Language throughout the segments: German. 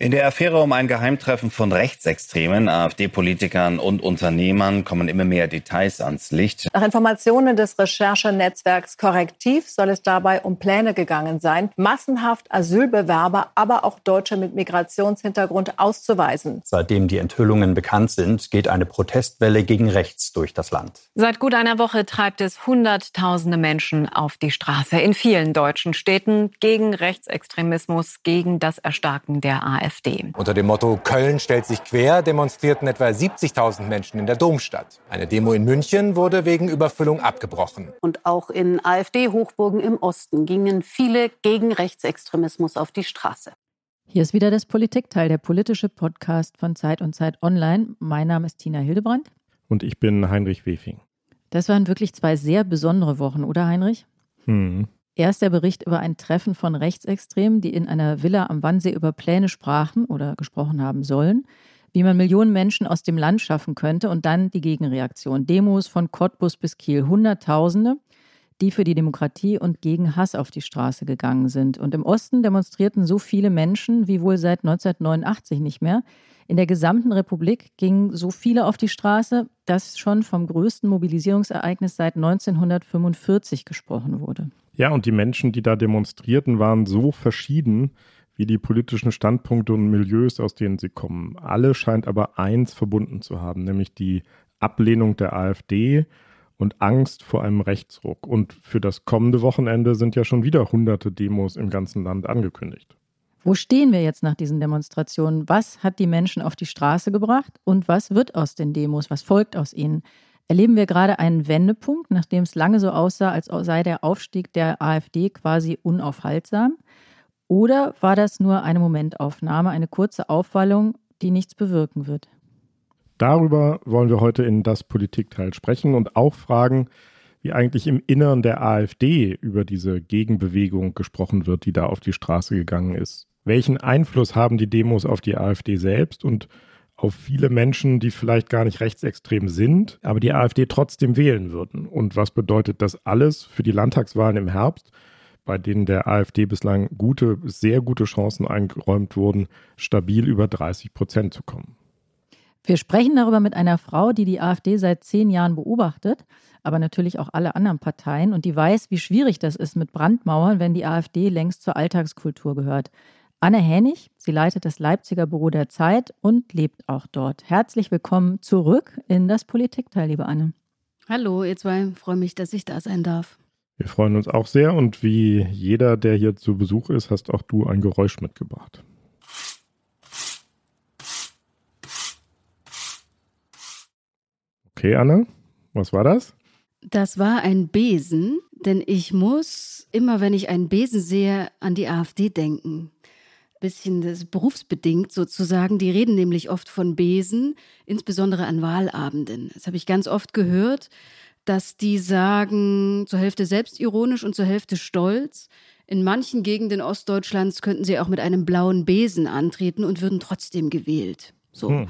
In der Affäre um ein Geheimtreffen von Rechtsextremen, AfD-Politikern und Unternehmern kommen immer mehr Details ans Licht. Nach Informationen des Recherchenetzwerks Korrektiv soll es dabei um Pläne gegangen sein, massenhaft Asylbewerber, aber auch Deutsche mit Migrationshintergrund auszuweisen. Seitdem die Enthüllungen bekannt sind, geht eine Protestwelle gegen rechts durch das Land. Seit gut einer Woche treibt es Hunderttausende Menschen auf die Straße in vielen deutschen Städten gegen Rechtsextremismus, gegen das Erstarken der AfD. AfD. Unter dem Motto Köln stellt sich quer demonstrierten etwa 70.000 Menschen in der Domstadt. Eine Demo in München wurde wegen Überfüllung abgebrochen. Und auch in AfD-Hochburgen im Osten gingen viele gegen Rechtsextremismus auf die Straße. Hier ist wieder das Politikteil, der politische Podcast von Zeit und Zeit Online. Mein Name ist Tina Hildebrand. Und ich bin Heinrich Wefing. Das waren wirklich zwei sehr besondere Wochen, oder Heinrich? Hm. Erst der Bericht über ein Treffen von Rechtsextremen, die in einer Villa am Wannsee über Pläne sprachen oder gesprochen haben sollen, wie man Millionen Menschen aus dem Land schaffen könnte und dann die Gegenreaktion. Demos von Cottbus bis Kiel, Hunderttausende, die für die Demokratie und gegen Hass auf die Straße gegangen sind. Und im Osten demonstrierten so viele Menschen wie wohl seit 1989 nicht mehr. In der gesamten Republik gingen so viele auf die Straße, dass schon vom größten Mobilisierungsereignis seit 1945 gesprochen wurde. Ja, und die Menschen, die da demonstrierten, waren so verschieden wie die politischen Standpunkte und Milieus, aus denen sie kommen. Alle scheint aber eins verbunden zu haben, nämlich die Ablehnung der AfD und Angst vor einem Rechtsruck. Und für das kommende Wochenende sind ja schon wieder hunderte Demos im ganzen Land angekündigt. Wo stehen wir jetzt nach diesen Demonstrationen? Was hat die Menschen auf die Straße gebracht und was wird aus den Demos? Was folgt aus ihnen? Erleben wir gerade einen Wendepunkt, nachdem es lange so aussah, als sei der Aufstieg der AfD quasi unaufhaltsam? Oder war das nur eine Momentaufnahme, eine kurze Aufwallung, die nichts bewirken wird? Darüber wollen wir heute in das Politikteil sprechen und auch fragen, wie eigentlich im Innern der AfD über diese Gegenbewegung gesprochen wird, die da auf die Straße gegangen ist. Welchen Einfluss haben die Demos auf die AfD selbst und auf viele Menschen, die vielleicht gar nicht rechtsextrem sind, aber die AfD trotzdem wählen würden. Und was bedeutet das alles für die Landtagswahlen im Herbst, bei denen der AfD bislang gute, sehr gute Chancen eingeräumt wurden, stabil über 30 Prozent zu kommen? Wir sprechen darüber mit einer Frau, die die AfD seit zehn Jahren beobachtet, aber natürlich auch alle anderen Parteien und die weiß, wie schwierig das ist mit Brandmauern, wenn die AfD längst zur Alltagskultur gehört. Anne Hänig, sie leitet das Leipziger Büro der Zeit und lebt auch dort. Herzlich willkommen zurück in das Politikteil, liebe Anne. Hallo, ihr zwei. Freue mich, dass ich da sein darf. Wir freuen uns auch sehr und wie jeder, der hier zu Besuch ist, hast auch du ein Geräusch mitgebracht. Okay, Anne, was war das? Das war ein Besen, denn ich muss immer, wenn ich einen Besen sehe, an die AfD denken bisschen berufsbedingt sozusagen. Die reden nämlich oft von Besen, insbesondere an Wahlabenden. Das habe ich ganz oft gehört, dass die sagen, zur Hälfte selbstironisch und zur Hälfte stolz. In manchen Gegenden Ostdeutschlands könnten sie auch mit einem blauen Besen antreten und würden trotzdem gewählt. So. Hm.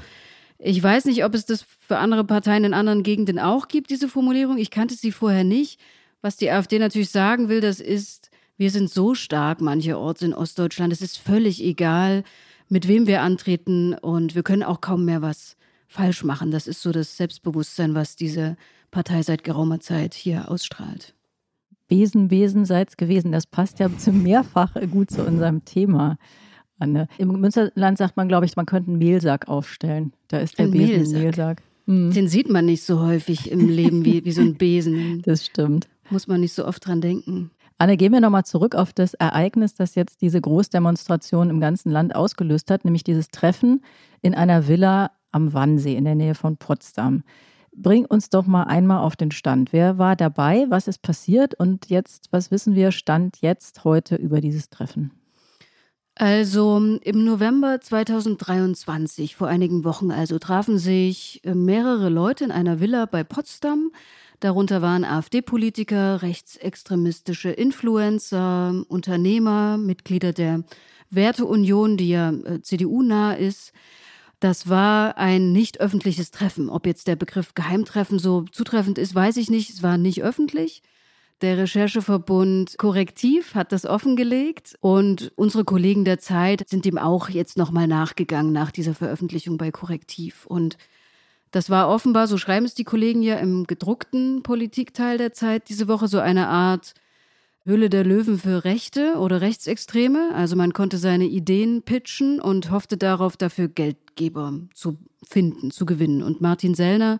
Ich weiß nicht, ob es das für andere Parteien in anderen Gegenden auch gibt, diese Formulierung. Ich kannte sie vorher nicht. Was die AfD natürlich sagen will, das ist, wir sind so stark mancherorts in Ostdeutschland. Es ist völlig egal, mit wem wir antreten und wir können auch kaum mehr was falsch machen. Das ist so das Selbstbewusstsein, was diese Partei seit geraumer Zeit hier ausstrahlt. Besen, Besen seid's gewesen. Das passt ja zu mehrfach gut zu unserem Thema. Anne. Im Münsterland sagt man, glaube ich, man könnte einen Mehlsack aufstellen. Da ist der ein Besen Mehlsack. Mehlsack. Hm. Den sieht man nicht so häufig im Leben wie, wie so ein Besen. Das stimmt. Muss man nicht so oft dran denken. Anne, gehen wir nochmal zurück auf das Ereignis, das jetzt diese Großdemonstration im ganzen Land ausgelöst hat, nämlich dieses Treffen in einer Villa am Wannsee in der Nähe von Potsdam. Bring uns doch mal einmal auf den Stand. Wer war dabei? Was ist passiert? Und jetzt, was wissen wir, Stand jetzt heute über dieses Treffen? Also im November 2023, vor einigen Wochen also, trafen sich äh, mehrere Leute in einer Villa bei Potsdam. Darunter waren AfD-Politiker, rechtsextremistische Influencer, Unternehmer, Mitglieder der Werteunion, die ja äh, CDU-nah ist. Das war ein nicht öffentliches Treffen. Ob jetzt der Begriff Geheimtreffen so zutreffend ist, weiß ich nicht. Es war nicht öffentlich. Der Rechercheverbund Korrektiv hat das offengelegt und unsere Kollegen der Zeit sind dem auch jetzt nochmal nachgegangen nach dieser Veröffentlichung bei Korrektiv. Und das war offenbar, so schreiben es die Kollegen ja im gedruckten Politikteil der Zeit diese Woche, so eine Art Hülle der Löwen für Rechte oder Rechtsextreme. Also man konnte seine Ideen pitchen und hoffte darauf, dafür Geldgeber zu finden, zu gewinnen. Und Martin Sellner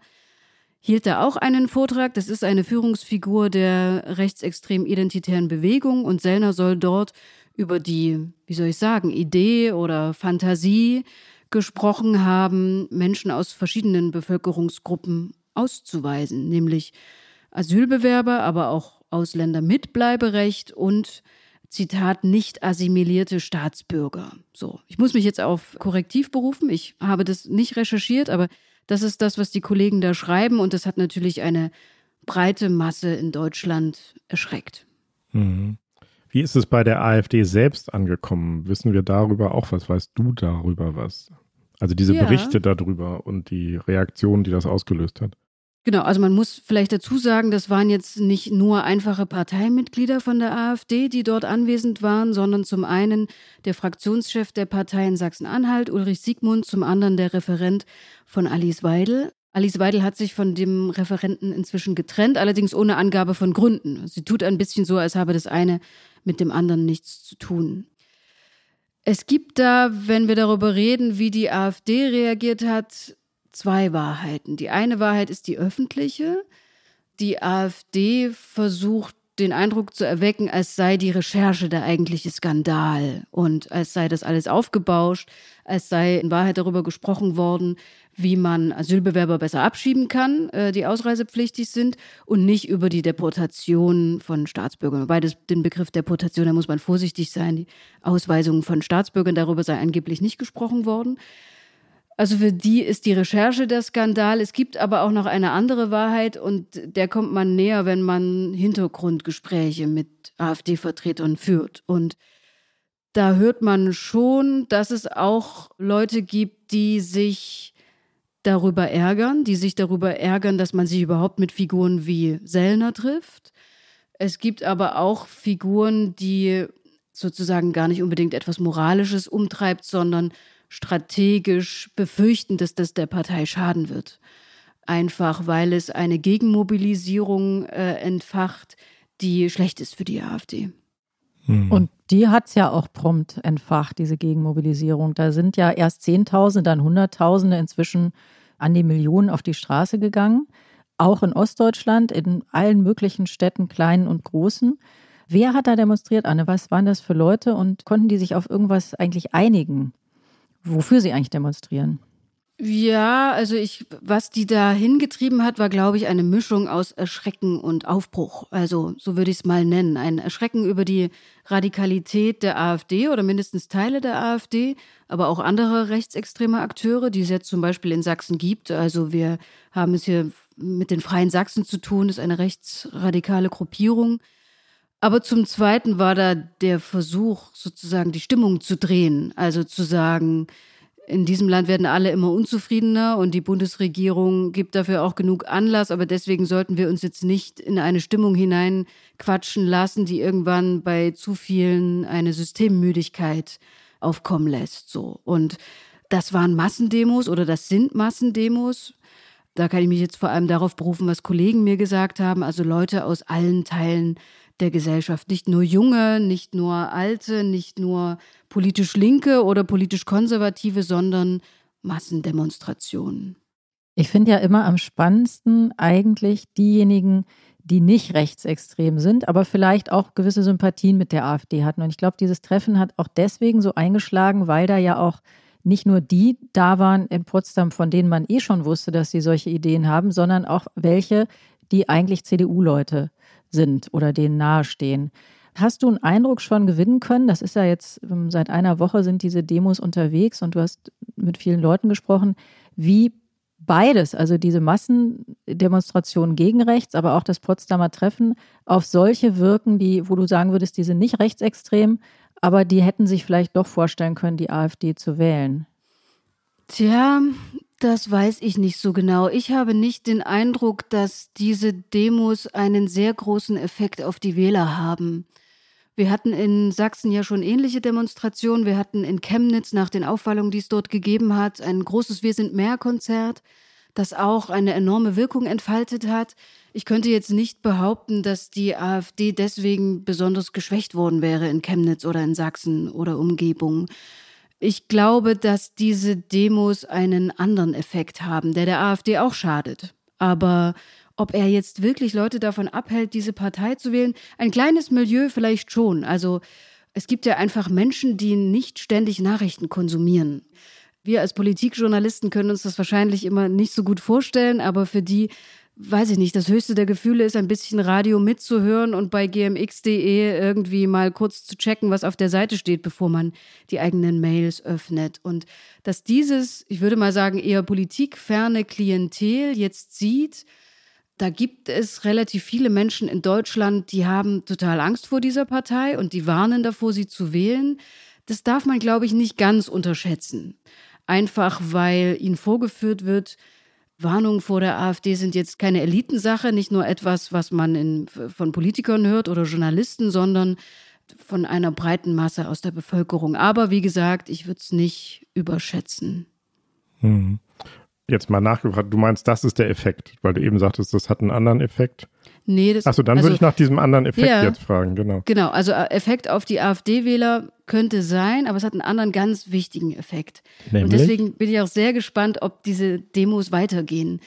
hielt da auch einen Vortrag. Das ist eine Führungsfigur der rechtsextrem identitären Bewegung und Sellner soll dort über die, wie soll ich sagen, Idee oder Fantasie gesprochen haben, Menschen aus verschiedenen Bevölkerungsgruppen auszuweisen, nämlich Asylbewerber, aber auch Ausländer mit Bleiberecht und Zitat nicht assimilierte Staatsbürger. So, ich muss mich jetzt auf Korrektiv berufen. Ich habe das nicht recherchiert, aber das ist das, was die Kollegen da schreiben und das hat natürlich eine breite Masse in Deutschland erschreckt. Mhm. Wie ist es bei der AfD selbst angekommen? Wissen wir darüber auch was? Weißt du darüber was? Also diese ja. Berichte darüber und die Reaktion, die das ausgelöst hat. Genau, also man muss vielleicht dazu sagen, das waren jetzt nicht nur einfache Parteimitglieder von der AfD, die dort anwesend waren, sondern zum einen der Fraktionschef der Partei in Sachsen-Anhalt, Ulrich Siegmund, zum anderen der Referent von Alice Weidel. Alice Weidel hat sich von dem Referenten inzwischen getrennt, allerdings ohne Angabe von Gründen. Sie tut ein bisschen so, als habe das eine mit dem anderen nichts zu tun. Es gibt da, wenn wir darüber reden, wie die AfD reagiert hat, zwei Wahrheiten. Die eine Wahrheit ist die öffentliche. Die AfD versucht den Eindruck zu erwecken, als sei die Recherche der eigentliche Skandal und als sei das alles aufgebauscht, als sei in Wahrheit darüber gesprochen worden, wie man Asylbewerber besser abschieben kann, äh, die ausreisepflichtig sind und nicht über die Deportation von Staatsbürgern. Wobei das, den Begriff Deportation, da muss man vorsichtig sein. Die Ausweisung von Staatsbürgern, darüber sei angeblich nicht gesprochen worden. Also für die ist die Recherche der Skandal. Es gibt aber auch noch eine andere Wahrheit und der kommt man näher, wenn man Hintergrundgespräche mit AfD-Vertretern führt. Und da hört man schon, dass es auch Leute gibt, die sich darüber ärgern, die sich darüber ärgern, dass man sich überhaupt mit Figuren wie Sellner trifft. Es gibt aber auch Figuren, die sozusagen gar nicht unbedingt etwas Moralisches umtreibt, sondern strategisch befürchten, dass das der Partei schaden wird. Einfach weil es eine Gegenmobilisierung äh, entfacht, die schlecht ist für die AfD. Hm. Und die hat es ja auch prompt entfacht, diese Gegenmobilisierung. Da sind ja erst Zehntausende, dann Hunderttausende, inzwischen an die Millionen auf die Straße gegangen. Auch in Ostdeutschland, in allen möglichen Städten, kleinen und großen. Wer hat da demonstriert, Anne? Was waren das für Leute und konnten die sich auf irgendwas eigentlich einigen? wofür sie eigentlich demonstrieren. Ja, also ich, was die da hingetrieben hat, war, glaube ich, eine Mischung aus Erschrecken und Aufbruch. Also so würde ich es mal nennen. Ein Erschrecken über die Radikalität der AfD oder mindestens Teile der AfD, aber auch andere rechtsextreme Akteure, die es jetzt zum Beispiel in Sachsen gibt. Also wir haben es hier mit den Freien Sachsen zu tun, das ist eine rechtsradikale Gruppierung. Aber zum Zweiten war da der Versuch, sozusagen die Stimmung zu drehen. Also zu sagen, in diesem Land werden alle immer unzufriedener und die Bundesregierung gibt dafür auch genug Anlass, aber deswegen sollten wir uns jetzt nicht in eine Stimmung hineinquatschen lassen, die irgendwann bei zu vielen eine Systemmüdigkeit aufkommen lässt. So. Und das waren Massendemos oder das sind Massendemos. Da kann ich mich jetzt vor allem darauf berufen, was Kollegen mir gesagt haben, also Leute aus allen Teilen der Gesellschaft. Nicht nur junge, nicht nur alte, nicht nur politisch linke oder politisch konservative, sondern Massendemonstrationen. Ich finde ja immer am spannendsten eigentlich diejenigen, die nicht rechtsextrem sind, aber vielleicht auch gewisse Sympathien mit der AfD hatten. Und ich glaube, dieses Treffen hat auch deswegen so eingeschlagen, weil da ja auch nicht nur die da waren in Potsdam, von denen man eh schon wusste, dass sie solche Ideen haben, sondern auch welche, die eigentlich CDU-Leute sind oder denen nahestehen. Hast du einen Eindruck schon gewinnen können? Das ist ja jetzt ähm, seit einer Woche sind diese Demos unterwegs und du hast mit vielen Leuten gesprochen, wie beides, also diese Massendemonstrationen gegen rechts, aber auch das Potsdamer Treffen, auf solche wirken, die, wo du sagen würdest, die sind nicht rechtsextrem, aber die hätten sich vielleicht doch vorstellen können, die AfD zu wählen. Tja, das weiß ich nicht so genau. Ich habe nicht den Eindruck, dass diese Demos einen sehr großen Effekt auf die Wähler haben. Wir hatten in Sachsen ja schon ähnliche Demonstrationen. Wir hatten in Chemnitz nach den Aufwallungen, die es dort gegeben hat, ein großes Wir sind mehr Konzert, das auch eine enorme Wirkung entfaltet hat. Ich könnte jetzt nicht behaupten, dass die AfD deswegen besonders geschwächt worden wäre in Chemnitz oder in Sachsen oder Umgebung. Ich glaube, dass diese Demos einen anderen Effekt haben, der der AfD auch schadet. Aber ob er jetzt wirklich Leute davon abhält, diese Partei zu wählen, ein kleines Milieu vielleicht schon. Also es gibt ja einfach Menschen, die nicht ständig Nachrichten konsumieren. Wir als Politikjournalisten können uns das wahrscheinlich immer nicht so gut vorstellen, aber für die weiß ich nicht, das höchste der Gefühle ist, ein bisschen Radio mitzuhören und bei gmx.de irgendwie mal kurz zu checken, was auf der Seite steht, bevor man die eigenen Mails öffnet. Und dass dieses, ich würde mal sagen, eher politikferne Klientel jetzt sieht, da gibt es relativ viele Menschen in Deutschland, die haben total Angst vor dieser Partei und die warnen davor, sie zu wählen. Das darf man, glaube ich, nicht ganz unterschätzen. Einfach weil ihnen vorgeführt wird, Warnungen vor der AfD sind jetzt keine Elitensache, nicht nur etwas, was man in, von Politikern hört oder Journalisten, sondern von einer breiten Masse aus der Bevölkerung. Aber wie gesagt, ich würde es nicht überschätzen. Hm. Jetzt mal nachgefragt, du meinst, das ist der Effekt, weil du eben sagtest, das hat einen anderen Effekt. Nee, das Achso, dann also, würde ich nach diesem anderen Effekt ja, jetzt fragen, genau. Genau, also äh, Effekt auf die AfD-Wähler könnte sein, aber es hat einen anderen ganz wichtigen Effekt. Nämlich? Und deswegen bin ich auch sehr gespannt, ob diese Demos weitergehen.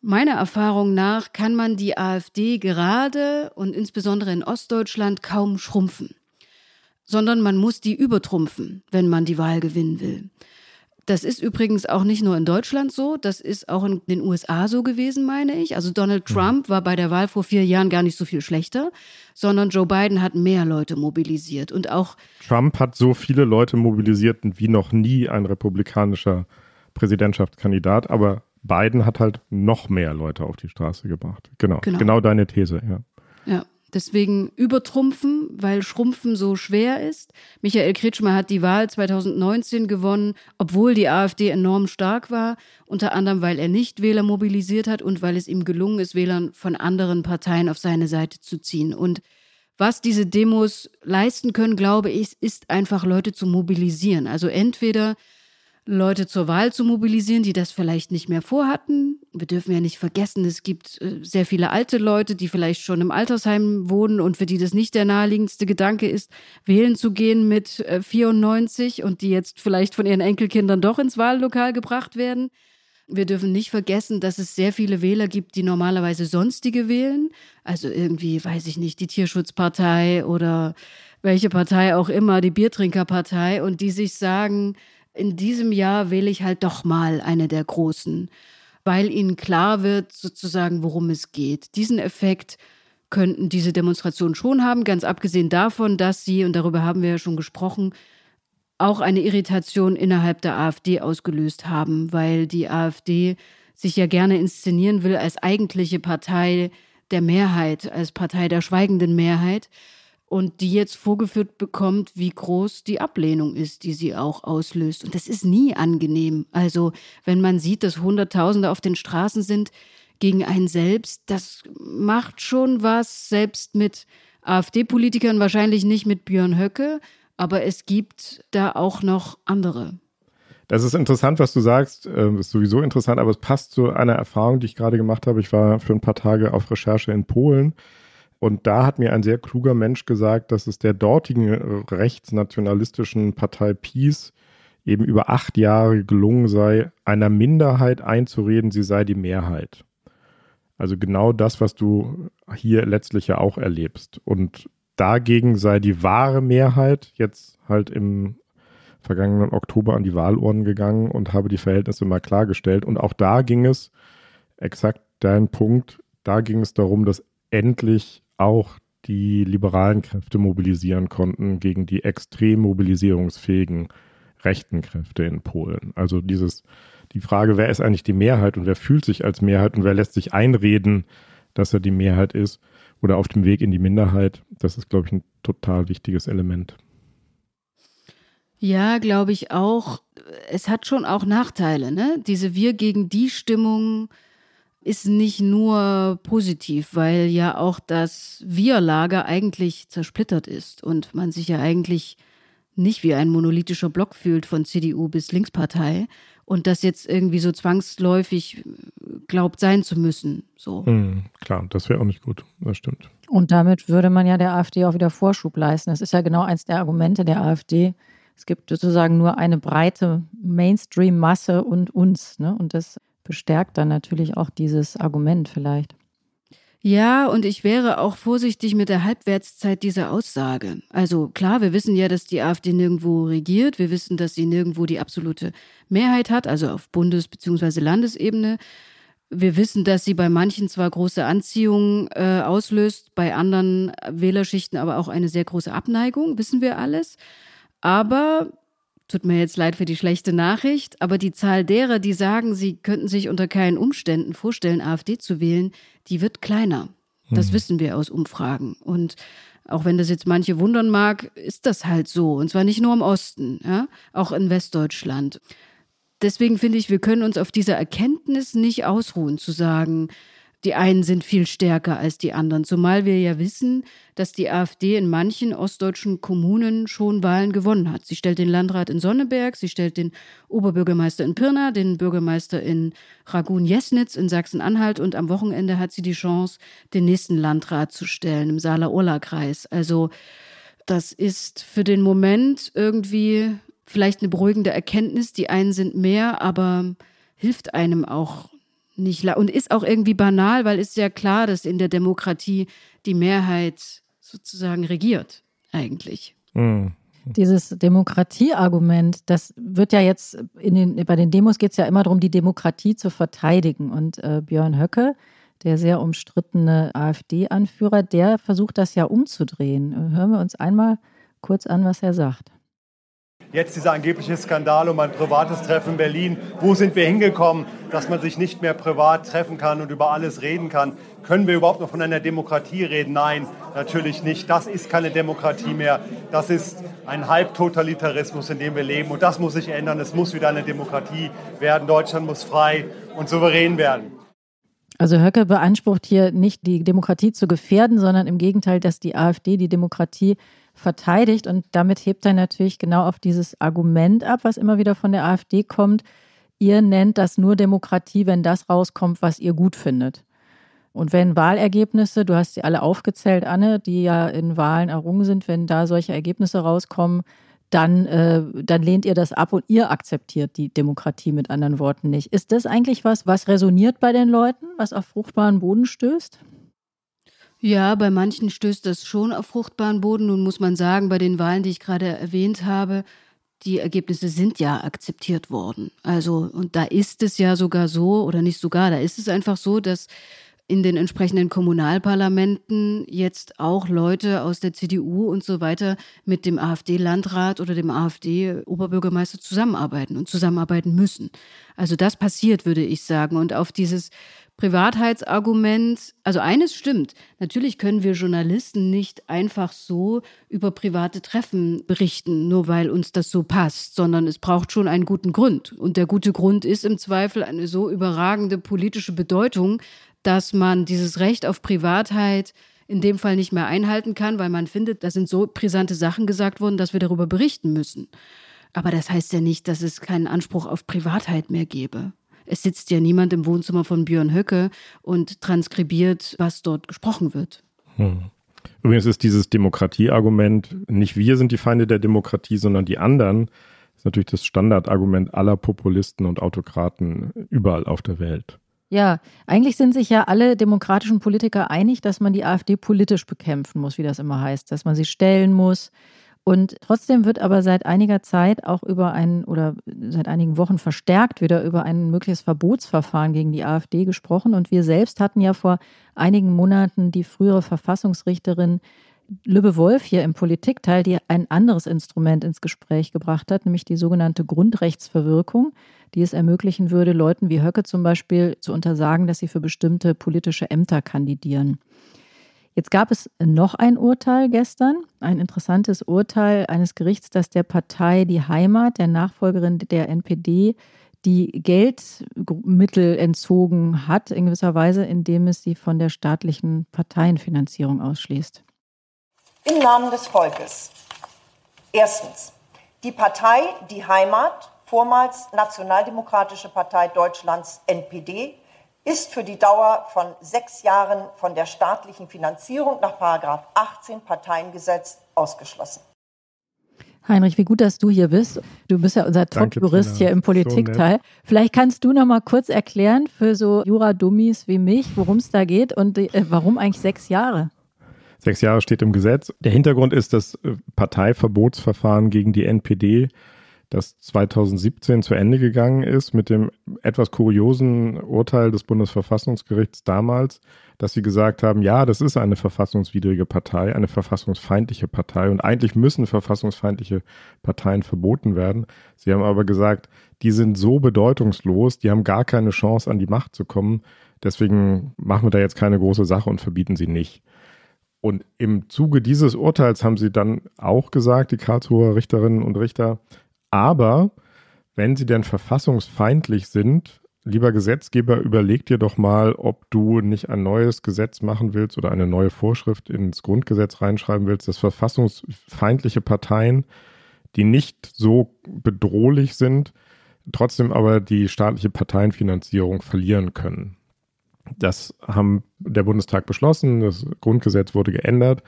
Meiner Erfahrung nach kann man die AfD gerade und insbesondere in Ostdeutschland kaum schrumpfen, sondern man muss die übertrumpfen, wenn man die Wahl gewinnen will. Das ist übrigens auch nicht nur in Deutschland so, das ist auch in den USA so gewesen, meine ich. Also Donald mhm. Trump war bei der Wahl vor vier Jahren gar nicht so viel schlechter, sondern Joe Biden hat mehr Leute mobilisiert und auch. Trump hat so viele Leute mobilisiert wie noch nie ein republikanischer Präsidentschaftskandidat, aber Biden hat halt noch mehr Leute auf die Straße gebracht. Genau, genau, genau deine These, ja. Deswegen übertrumpfen, weil Schrumpfen so schwer ist. Michael Kretschmer hat die Wahl 2019 gewonnen, obwohl die AfD enorm stark war, unter anderem weil er nicht Wähler mobilisiert hat und weil es ihm gelungen ist, Wählern von anderen Parteien auf seine Seite zu ziehen. Und was diese Demos leisten können, glaube ich, ist einfach Leute zu mobilisieren. Also entweder Leute zur Wahl zu mobilisieren, die das vielleicht nicht mehr vorhatten. Wir dürfen ja nicht vergessen, es gibt äh, sehr viele alte Leute, die vielleicht schon im Altersheim wohnen und für die das nicht der naheliegendste Gedanke ist, wählen zu gehen mit 94 äh, und die jetzt vielleicht von ihren Enkelkindern doch ins Wahllokal gebracht werden. Wir dürfen nicht vergessen, dass es sehr viele Wähler gibt, die normalerweise sonstige wählen. Also irgendwie, weiß ich nicht, die Tierschutzpartei oder welche Partei auch immer, die Biertrinkerpartei und die sich sagen, in diesem Jahr wähle ich halt doch mal eine der großen, weil ihnen klar wird, sozusagen, worum es geht. Diesen Effekt könnten diese Demonstrationen schon haben, ganz abgesehen davon, dass sie, und darüber haben wir ja schon gesprochen, auch eine Irritation innerhalb der AfD ausgelöst haben, weil die AfD sich ja gerne inszenieren will als eigentliche Partei der Mehrheit, als Partei der schweigenden Mehrheit und die jetzt vorgeführt bekommt, wie groß die Ablehnung ist, die sie auch auslöst. Und das ist nie angenehm. Also wenn man sieht, dass Hunderttausende auf den Straßen sind gegen einen selbst, das macht schon was, selbst mit AfD-Politikern, wahrscheinlich nicht mit Björn Höcke, aber es gibt da auch noch andere. Das ist interessant, was du sagst. Das ähm, ist sowieso interessant, aber es passt zu einer Erfahrung, die ich gerade gemacht habe. Ich war für ein paar Tage auf Recherche in Polen und da hat mir ein sehr kluger Mensch gesagt, dass es der dortigen rechtsnationalistischen Partei Peace eben über acht Jahre gelungen sei, einer Minderheit einzureden, sie sei die Mehrheit. Also genau das, was du hier letztlich ja auch erlebst. Und dagegen sei die wahre Mehrheit jetzt halt im vergangenen Oktober an die Wahlurnen gegangen und habe die Verhältnisse mal klargestellt. Und auch da ging es, exakt dein Punkt, da ging es darum, dass endlich auch die liberalen Kräfte mobilisieren konnten gegen die extrem mobilisierungsfähigen rechten Kräfte in Polen. Also dieses, die Frage, wer ist eigentlich die Mehrheit und wer fühlt sich als Mehrheit und wer lässt sich einreden, dass er die Mehrheit ist oder auf dem Weg in die Minderheit, das ist, glaube ich, ein total wichtiges Element. Ja, glaube ich auch. es hat schon auch Nachteile, ne? Diese Wir gegen die Stimmung ist nicht nur positiv, weil ja auch das Wir-Lager eigentlich zersplittert ist und man sich ja eigentlich nicht wie ein monolithischer Block fühlt von CDU bis Linkspartei und das jetzt irgendwie so zwangsläufig glaubt sein zu müssen. So. Mhm, klar, das wäre auch nicht gut, das stimmt. Und damit würde man ja der AfD auch wieder Vorschub leisten. Das ist ja genau eins der Argumente der AfD. Es gibt sozusagen nur eine breite Mainstream-Masse und uns. Ne? Und das bestärkt dann natürlich auch dieses Argument vielleicht. Ja, und ich wäre auch vorsichtig mit der Halbwertszeit dieser Aussage. Also klar, wir wissen ja, dass die AfD nirgendwo regiert. Wir wissen, dass sie nirgendwo die absolute Mehrheit hat, also auf Bundes- bzw. Landesebene. Wir wissen, dass sie bei manchen zwar große Anziehung äh, auslöst, bei anderen Wählerschichten aber auch eine sehr große Abneigung, wissen wir alles. Aber Tut mir jetzt leid für die schlechte Nachricht, aber die Zahl derer, die sagen, sie könnten sich unter keinen Umständen vorstellen, AfD zu wählen, die wird kleiner. Das mhm. wissen wir aus Umfragen. Und auch wenn das jetzt manche wundern mag, ist das halt so. Und zwar nicht nur im Osten, ja? auch in Westdeutschland. Deswegen finde ich, wir können uns auf dieser Erkenntnis nicht ausruhen, zu sagen, die einen sind viel stärker als die anderen, zumal wir ja wissen, dass die AfD in manchen ostdeutschen Kommunen schon Wahlen gewonnen hat. Sie stellt den Landrat in Sonneberg, sie stellt den Oberbürgermeister in Pirna, den Bürgermeister in Ragun-Jesnitz in Sachsen-Anhalt und am Wochenende hat sie die Chance, den nächsten Landrat zu stellen im Saale-Orla-Kreis. Also das ist für den Moment irgendwie vielleicht eine beruhigende Erkenntnis. Die einen sind mehr, aber hilft einem auch nicht und ist auch irgendwie banal, weil es ja klar, dass in der Demokratie die Mehrheit sozusagen regiert, eigentlich. Mhm. Dieses Demokratieargument, das wird ja jetzt in den, bei den Demos geht es ja immer darum, die Demokratie zu verteidigen. Und äh, Björn Höcke, der sehr umstrittene AfD-Anführer, der versucht das ja umzudrehen. Hören wir uns einmal kurz an, was er sagt. Jetzt dieser angebliche Skandal um ein privates Treffen in Berlin. Wo sind wir hingekommen, dass man sich nicht mehr privat treffen kann und über alles reden kann? Können wir überhaupt noch von einer Demokratie reden? Nein, natürlich nicht. Das ist keine Demokratie mehr. Das ist ein Halbtotalitarismus, in dem wir leben. Und das muss sich ändern. Es muss wieder eine Demokratie werden. Deutschland muss frei und souverän werden. Also Höcke beansprucht hier nicht, die Demokratie zu gefährden, sondern im Gegenteil, dass die AfD die Demokratie verteidigt. Und damit hebt er natürlich genau auf dieses Argument ab, was immer wieder von der AfD kommt. Ihr nennt das nur Demokratie, wenn das rauskommt, was ihr gut findet. Und wenn Wahlergebnisse, du hast sie alle aufgezählt, Anne, die ja in Wahlen errungen sind, wenn da solche Ergebnisse rauskommen, dann, äh, dann lehnt ihr das ab und ihr akzeptiert die Demokratie mit anderen Worten nicht. Ist das eigentlich was, was resoniert bei den Leuten, was auf fruchtbaren Boden stößt? Ja, bei manchen stößt das schon auf fruchtbaren Boden. Nun muss man sagen, bei den Wahlen, die ich gerade erwähnt habe, die Ergebnisse sind ja akzeptiert worden. Also, und da ist es ja sogar so, oder nicht sogar, da ist es einfach so, dass in den entsprechenden Kommunalparlamenten jetzt auch Leute aus der CDU und so weiter mit dem AfD-Landrat oder dem AfD-Oberbürgermeister zusammenarbeiten und zusammenarbeiten müssen. Also das passiert, würde ich sagen. Und auf dieses Privatheitsargument, also eines stimmt, natürlich können wir Journalisten nicht einfach so über private Treffen berichten, nur weil uns das so passt, sondern es braucht schon einen guten Grund. Und der gute Grund ist im Zweifel eine so überragende politische Bedeutung, dass man dieses Recht auf Privatheit in dem Fall nicht mehr einhalten kann, weil man findet, da sind so brisante Sachen gesagt worden, dass wir darüber berichten müssen. Aber das heißt ja nicht, dass es keinen Anspruch auf Privatheit mehr gäbe. Es sitzt ja niemand im Wohnzimmer von Björn Höcke und transkribiert, was dort gesprochen wird. Hm. Übrigens ist dieses Demokratieargument, nicht wir sind die Feinde der Demokratie, sondern die anderen, ist natürlich das Standardargument aller Populisten und Autokraten überall auf der Welt. Ja, eigentlich sind sich ja alle demokratischen Politiker einig, dass man die AfD politisch bekämpfen muss, wie das immer heißt, dass man sie stellen muss, und trotzdem wird aber seit einiger Zeit auch über ein oder seit einigen Wochen verstärkt wieder über ein mögliches Verbotsverfahren gegen die AfD gesprochen. Und wir selbst hatten ja vor einigen Monaten die frühere Verfassungsrichterin Lübbe Wolf hier im Politikteil, die ein anderes Instrument ins Gespräch gebracht hat, nämlich die sogenannte Grundrechtsverwirkung, die es ermöglichen würde, Leuten wie Höcke zum Beispiel zu untersagen, dass sie für bestimmte politische Ämter kandidieren. Jetzt gab es noch ein Urteil gestern, ein interessantes Urteil eines Gerichts, das der Partei Die Heimat, der Nachfolgerin der NPD, die Geldmittel entzogen hat, in gewisser Weise, indem es sie von der staatlichen Parteienfinanzierung ausschließt. Im Namen des Volkes. Erstens. Die Partei Die Heimat, vormals Nationaldemokratische Partei Deutschlands NPD, ist für die Dauer von sechs Jahren von der staatlichen Finanzierung nach 18 Parteiengesetz ausgeschlossen. Heinrich, wie gut, dass du hier bist. Du bist ja unser Top-Jurist hier im Politikteil. So Vielleicht kannst du noch mal kurz erklären für so Jura-Dummies wie mich, worum es da geht und äh, warum eigentlich sechs Jahre? Sechs Jahre steht im Gesetz. Der Hintergrund ist das äh, Parteiverbotsverfahren gegen die NPD das 2017 zu Ende gegangen ist mit dem etwas kuriosen Urteil des Bundesverfassungsgerichts damals, dass sie gesagt haben, ja, das ist eine verfassungswidrige Partei, eine verfassungsfeindliche Partei und eigentlich müssen verfassungsfeindliche Parteien verboten werden. Sie haben aber gesagt, die sind so bedeutungslos, die haben gar keine Chance an die Macht zu kommen, deswegen machen wir da jetzt keine große Sache und verbieten sie nicht. Und im Zuge dieses Urteils haben sie dann auch gesagt, die Karlsruher Richterinnen und Richter, aber wenn sie denn verfassungsfeindlich sind, lieber Gesetzgeber, überleg dir doch mal, ob du nicht ein neues Gesetz machen willst oder eine neue Vorschrift ins Grundgesetz reinschreiben willst, dass verfassungsfeindliche Parteien, die nicht so bedrohlich sind, trotzdem aber die staatliche Parteienfinanzierung verlieren können. Das haben der Bundestag beschlossen, das Grundgesetz wurde geändert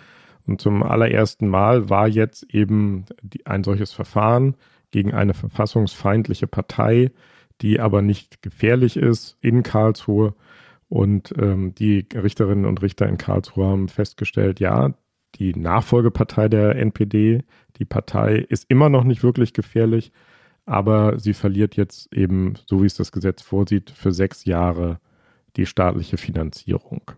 und zum allerersten Mal war jetzt eben ein solches Verfahren gegen eine verfassungsfeindliche Partei, die aber nicht gefährlich ist in Karlsruhe. Und ähm, die Richterinnen und Richter in Karlsruhe haben festgestellt, ja, die Nachfolgepartei der NPD, die Partei ist immer noch nicht wirklich gefährlich, aber sie verliert jetzt eben, so wie es das Gesetz vorsieht, für sechs Jahre die staatliche Finanzierung.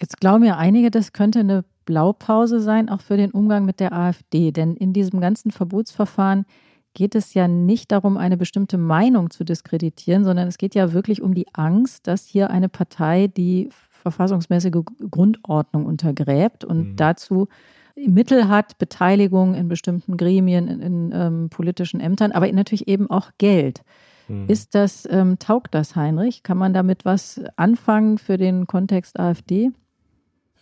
Jetzt glauben ja einige, das könnte eine Blaupause sein, auch für den Umgang mit der AfD. Denn in diesem ganzen Verbotsverfahren geht es ja nicht darum, eine bestimmte Meinung zu diskreditieren, sondern es geht ja wirklich um die Angst, dass hier eine Partei die verfassungsmäßige Grundordnung untergräbt und mhm. dazu Mittel hat, Beteiligung in bestimmten Gremien, in, in ähm, politischen Ämtern, aber natürlich eben auch Geld. Mhm. Ist das, ähm, taugt das, Heinrich? Kann man damit was anfangen für den Kontext AfD?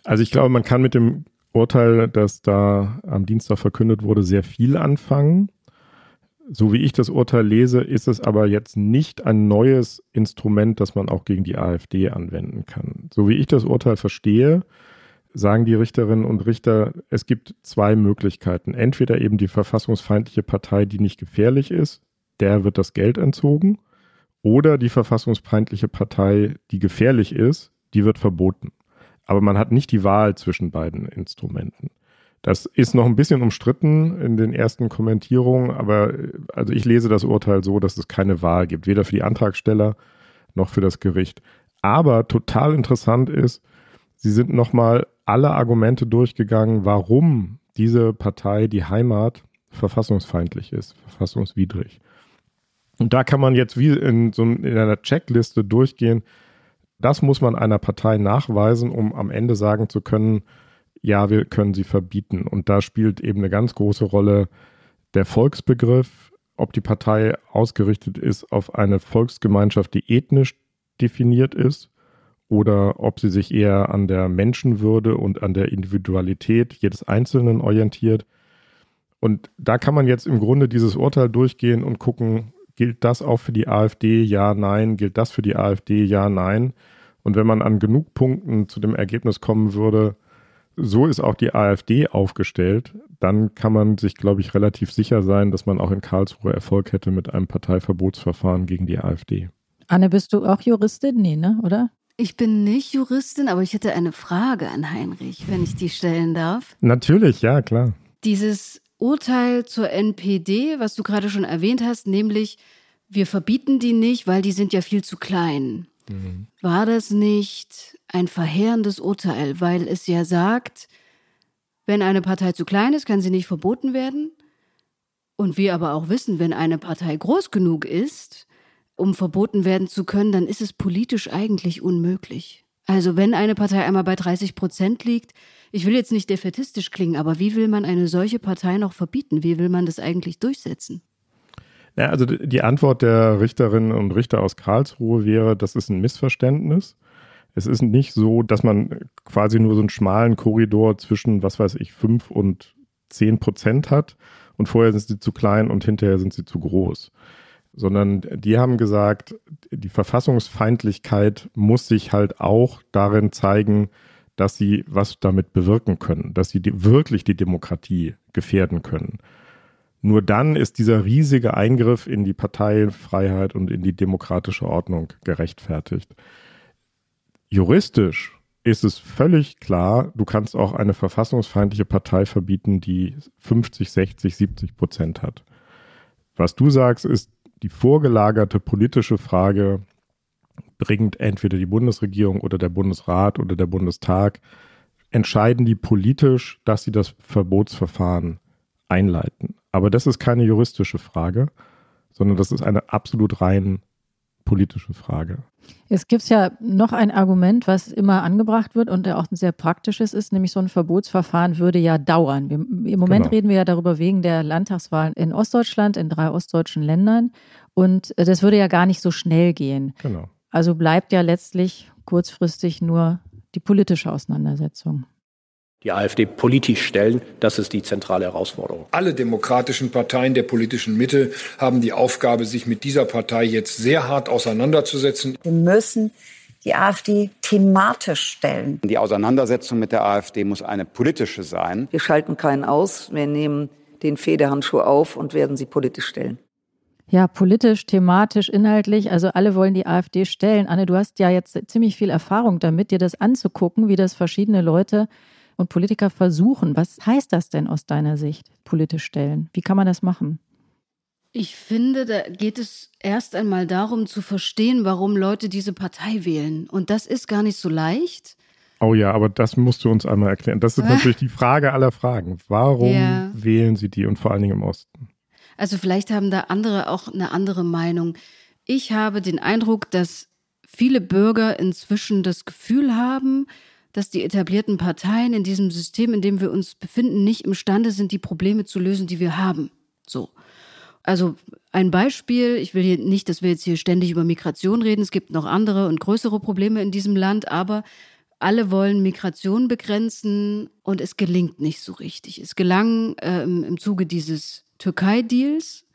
Also ich glaube, man kann mit dem Urteil, das da am Dienstag verkündet wurde, sehr viel anfangen. So wie ich das Urteil lese, ist es aber jetzt nicht ein neues Instrument, das man auch gegen die AfD anwenden kann. So wie ich das Urteil verstehe, sagen die Richterinnen und Richter, es gibt zwei Möglichkeiten. Entweder eben die verfassungsfeindliche Partei, die nicht gefährlich ist, der wird das Geld entzogen, oder die verfassungsfeindliche Partei, die gefährlich ist, die wird verboten. Aber man hat nicht die Wahl zwischen beiden Instrumenten. Das ist noch ein bisschen umstritten in den ersten Kommentierungen, aber also ich lese das Urteil so, dass es keine Wahl gibt, weder für die Antragsteller noch für das Gericht. Aber total interessant ist, sie sind nochmal alle Argumente durchgegangen, warum diese Partei, die Heimat, verfassungsfeindlich ist, verfassungswidrig. Und da kann man jetzt wie in, so in einer Checkliste durchgehen. Das muss man einer Partei nachweisen, um am Ende sagen zu können, ja, wir können sie verbieten. Und da spielt eben eine ganz große Rolle der Volksbegriff, ob die Partei ausgerichtet ist auf eine Volksgemeinschaft, die ethnisch definiert ist, oder ob sie sich eher an der Menschenwürde und an der Individualität jedes Einzelnen orientiert. Und da kann man jetzt im Grunde dieses Urteil durchgehen und gucken, gilt das auch für die AfD? Ja, nein. Gilt das für die AfD? Ja, nein. Und wenn man an genug Punkten zu dem Ergebnis kommen würde, so ist auch die AfD aufgestellt, dann kann man sich, glaube ich, relativ sicher sein, dass man auch in Karlsruhe Erfolg hätte mit einem Parteiverbotsverfahren gegen die AfD. Anne, bist du auch Juristin? Nee, ne? Oder? Ich bin nicht Juristin, aber ich hätte eine Frage an Heinrich, wenn ich die stellen darf. Natürlich, ja, klar. Dieses Urteil zur NPD, was du gerade schon erwähnt hast, nämlich wir verbieten die nicht, weil die sind ja viel zu klein. Mhm. War das nicht ein verheerendes Urteil, weil es ja sagt, wenn eine Partei zu klein ist, kann sie nicht verboten werden. Und wir aber auch wissen, wenn eine Partei groß genug ist, um verboten werden zu können, dann ist es politisch eigentlich unmöglich. Also wenn eine Partei einmal bei 30 Prozent liegt, ich will jetzt nicht defetistisch klingen, aber wie will man eine solche Partei noch verbieten? Wie will man das eigentlich durchsetzen? Ja, also die Antwort der Richterinnen und Richter aus Karlsruhe wäre, das ist ein Missverständnis. Es ist nicht so, dass man quasi nur so einen schmalen Korridor zwischen, was weiß ich, fünf und zehn Prozent hat und vorher sind sie zu klein und hinterher sind sie zu groß. Sondern die haben gesagt, die Verfassungsfeindlichkeit muss sich halt auch darin zeigen, dass sie was damit bewirken können, dass sie die, wirklich die Demokratie gefährden können. Nur dann ist dieser riesige Eingriff in die Parteifreiheit und in die demokratische Ordnung gerechtfertigt. Juristisch ist es völlig klar, du kannst auch eine verfassungsfeindliche Partei verbieten, die 50, 60, 70 Prozent hat. Was du sagst, ist die vorgelagerte politische Frage, bringt entweder die Bundesregierung oder der Bundesrat oder der Bundestag, entscheiden die politisch, dass sie das Verbotsverfahren einleiten. Aber das ist keine juristische Frage, sondern das ist eine absolut rein politische Frage. Es gibt ja noch ein Argument, was immer angebracht wird und auch ein sehr praktisches ist, nämlich so ein Verbotsverfahren würde ja dauern. Wir, Im Moment genau. reden wir ja darüber wegen der Landtagswahlen in Ostdeutschland, in drei ostdeutschen Ländern. Und das würde ja gar nicht so schnell gehen. Genau. Also bleibt ja letztlich kurzfristig nur die politische Auseinandersetzung die AfD politisch stellen. Das ist die zentrale Herausforderung. Alle demokratischen Parteien der politischen Mitte haben die Aufgabe, sich mit dieser Partei jetzt sehr hart auseinanderzusetzen. Wir müssen die AfD thematisch stellen. Die Auseinandersetzung mit der AfD muss eine politische sein. Wir schalten keinen aus. Wir nehmen den Federhandschuh auf und werden sie politisch stellen. Ja, politisch, thematisch, inhaltlich. Also alle wollen die AfD stellen. Anne, du hast ja jetzt ziemlich viel Erfahrung damit, dir das anzugucken, wie das verschiedene Leute und Politiker versuchen. Was heißt das denn aus deiner Sicht, politisch stellen? Wie kann man das machen? Ich finde, da geht es erst einmal darum zu verstehen, warum Leute diese Partei wählen. Und das ist gar nicht so leicht. Oh ja, aber das musst du uns einmal erklären. Das ist natürlich die Frage aller Fragen. Warum ja. wählen sie die und vor allen Dingen im Osten? Also vielleicht haben da andere auch eine andere Meinung. Ich habe den Eindruck, dass viele Bürger inzwischen das Gefühl haben, dass die etablierten Parteien in diesem System, in dem wir uns befinden, nicht imstande sind, die Probleme zu lösen, die wir haben. So. Also ein Beispiel, ich will hier nicht, dass wir jetzt hier ständig über Migration reden, es gibt noch andere und größere Probleme in diesem Land, aber alle wollen Migration begrenzen und es gelingt nicht so richtig. Es gelang äh, im, im Zuge dieses Türkei-Deals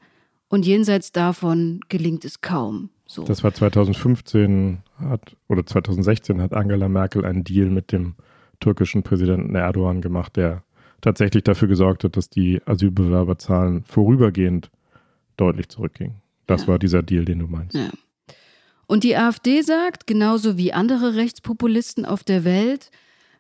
und jenseits davon gelingt es kaum. So. Das war 2015 hat, oder 2016 hat Angela Merkel einen Deal mit dem türkischen Präsidenten Erdogan gemacht, der tatsächlich dafür gesorgt hat, dass die Asylbewerberzahlen vorübergehend deutlich zurückgingen. Das ja. war dieser Deal, den du meinst. Ja. Und die AfD sagt, genauso wie andere Rechtspopulisten auf der Welt,